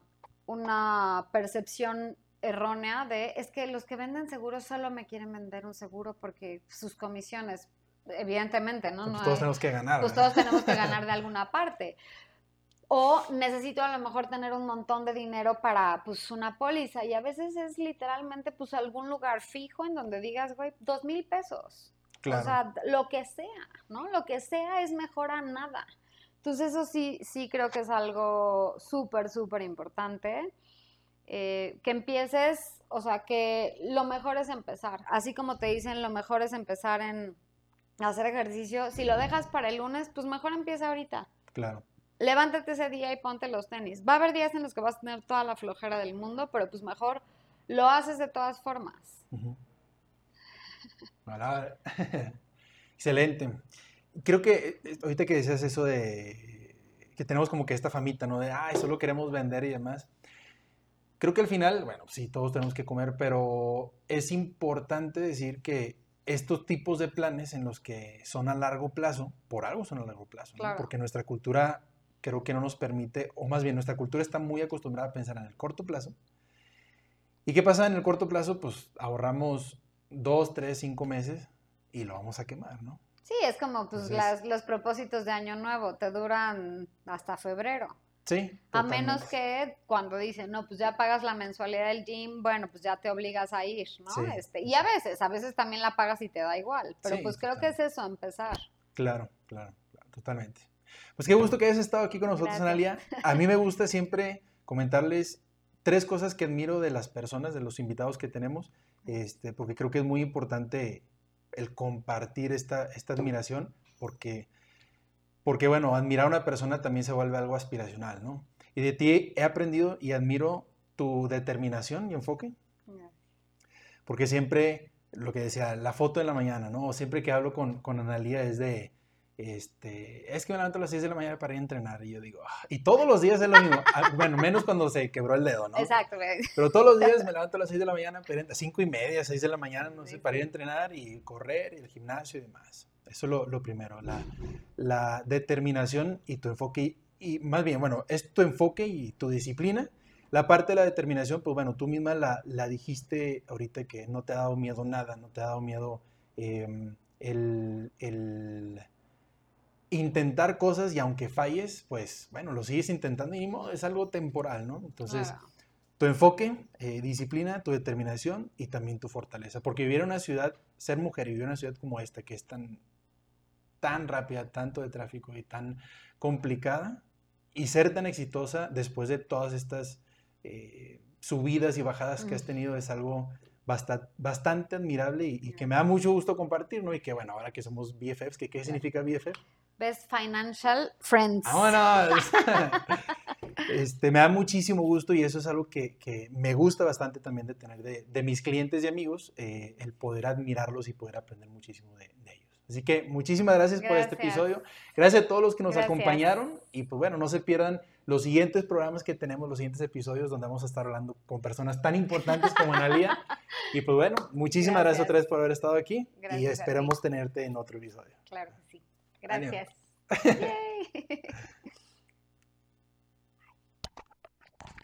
una percepción errónea de es que los que venden seguros solo me quieren vender un seguro porque sus comisiones, evidentemente, ¿no? Pues no todos hay- tenemos que ganar. pues todos tenemos que [LAUGHS] ganar de alguna parte. O necesito a lo mejor tener un montón de dinero para pues una póliza y a veces es literalmente pues algún lugar fijo en donde digas, güey, dos mil pesos. Claro. O sea, lo que sea, ¿no? Lo que sea es mejor a nada. Entonces eso sí, sí creo que es algo súper, súper importante. Eh, que empieces, o sea, que lo mejor es empezar. Así como te dicen, lo mejor es empezar en hacer ejercicio. Si lo dejas para el lunes, pues mejor empieza ahorita. claro. Levántate ese día y ponte los tenis. Va a haber días en los que vas a tener toda la flojera del mundo, pero pues mejor lo haces de todas formas. Voilà. [LAUGHS] Excelente. Creo que eh, ahorita que decías eso de que tenemos como que esta famita, ¿no? De, ay, solo queremos vender y demás. Creo que al final, bueno, sí, todos tenemos que comer, pero es importante decir que estos tipos de planes en los que son a largo plazo, por algo son a largo plazo, porque nuestra cultura creo que no nos permite, o más bien nuestra cultura está muy acostumbrada a pensar en el corto plazo. ¿Y qué pasa en el corto plazo? Pues ahorramos dos, tres, cinco meses y lo vamos a quemar, ¿no? Sí, es como pues Entonces- las- los propósitos de año nuevo, te duran hasta febrero. Sí. A menos que cuando dicen, no, pues ya pagas la mensualidad del gym, bueno, pues ya te obligas a ir, ¿no? Sí. Este, y a veces, a veces también la pagas y te da igual. Pero Sí, pues creo que es eso, empezar. Claro, claro, claro, totalmente. Pues qué gusto que hayas estado aquí con nosotros, Gracias. Analia. A mí me gusta [LAUGHS] siempre comentarles tres cosas que admiro de las personas, de los invitados que tenemos, este, porque creo que es muy importante el compartir esta, esta admiración, porque, porque, bueno, admirar a una persona también se vuelve algo aspiracional, ¿no? Y de ti he aprendido y admiro tu determinación y enfoque, porque siempre, lo que decía, la foto de la mañana, ¿no? O siempre que hablo con, con Analia es de, este, es que me levanto a las 6 de la mañana para ir a entrenar. Y yo digo, "Ah", y todos los días es lo mismo. Ah, bueno, menos cuando se quebró el dedo, ¿no? Exacto. Pero todos los días [LAUGHS] me levanto a las 6 de la mañana, a 5 y media, 6 de la mañana, no sé, Sí, para ir a entrenar y correr y el gimnasio y demás. Eso es lo, lo primero, la, la determinación y tu enfoque. Y, y más bien, bueno, es tu enfoque y tu disciplina. La parte de la determinación, pues bueno, tú misma la, la dijiste ahorita que no te ha dado miedo nada, no te ha dado miedo em, el, el intentar cosas y aunque falles, pues bueno, lo sigues intentando y ni modo, es algo temporal, ¿no? Entonces, tu enfoque, eh, disciplina, tu determinación y también tu fortaleza. Porque vivir en una ciudad, ser mujer y vivir en una ciudad como esta, que es tan, tan rápida, tanto de tráfico y tan complicada, y ser tan exitosa después de todas estas eh, subidas y bajadas que has tenido es algo basta- bastante admirable y, y que me da mucho gusto compartir, ¿no? Y que bueno, ahora que somos BFFs, que ¿qué significa BFF? Best Financial Friends. ¡Vámonos! [LAUGHS] [LAUGHS] este, me da muchísimo gusto y eso es algo que, que me gusta bastante también de tener de, de mis clientes y amigos, eh, el poder admirarlos y poder aprender muchísimo de, de ellos. Así que muchísimas gracias, por este episodio. Gracias a todos los que nos Gracias. acompañaron y pues bueno, no se pierdan los siguientes programas que tenemos, los siguientes episodios donde vamos a estar hablando con personas tan importantes como Analia. [LAUGHS] Y pues bueno, muchísimas gracias, Gracias. otra vez por haber estado aquí y esperamos tenerte en otro episodio. Claro que sí. Gracias. [LAUGHS]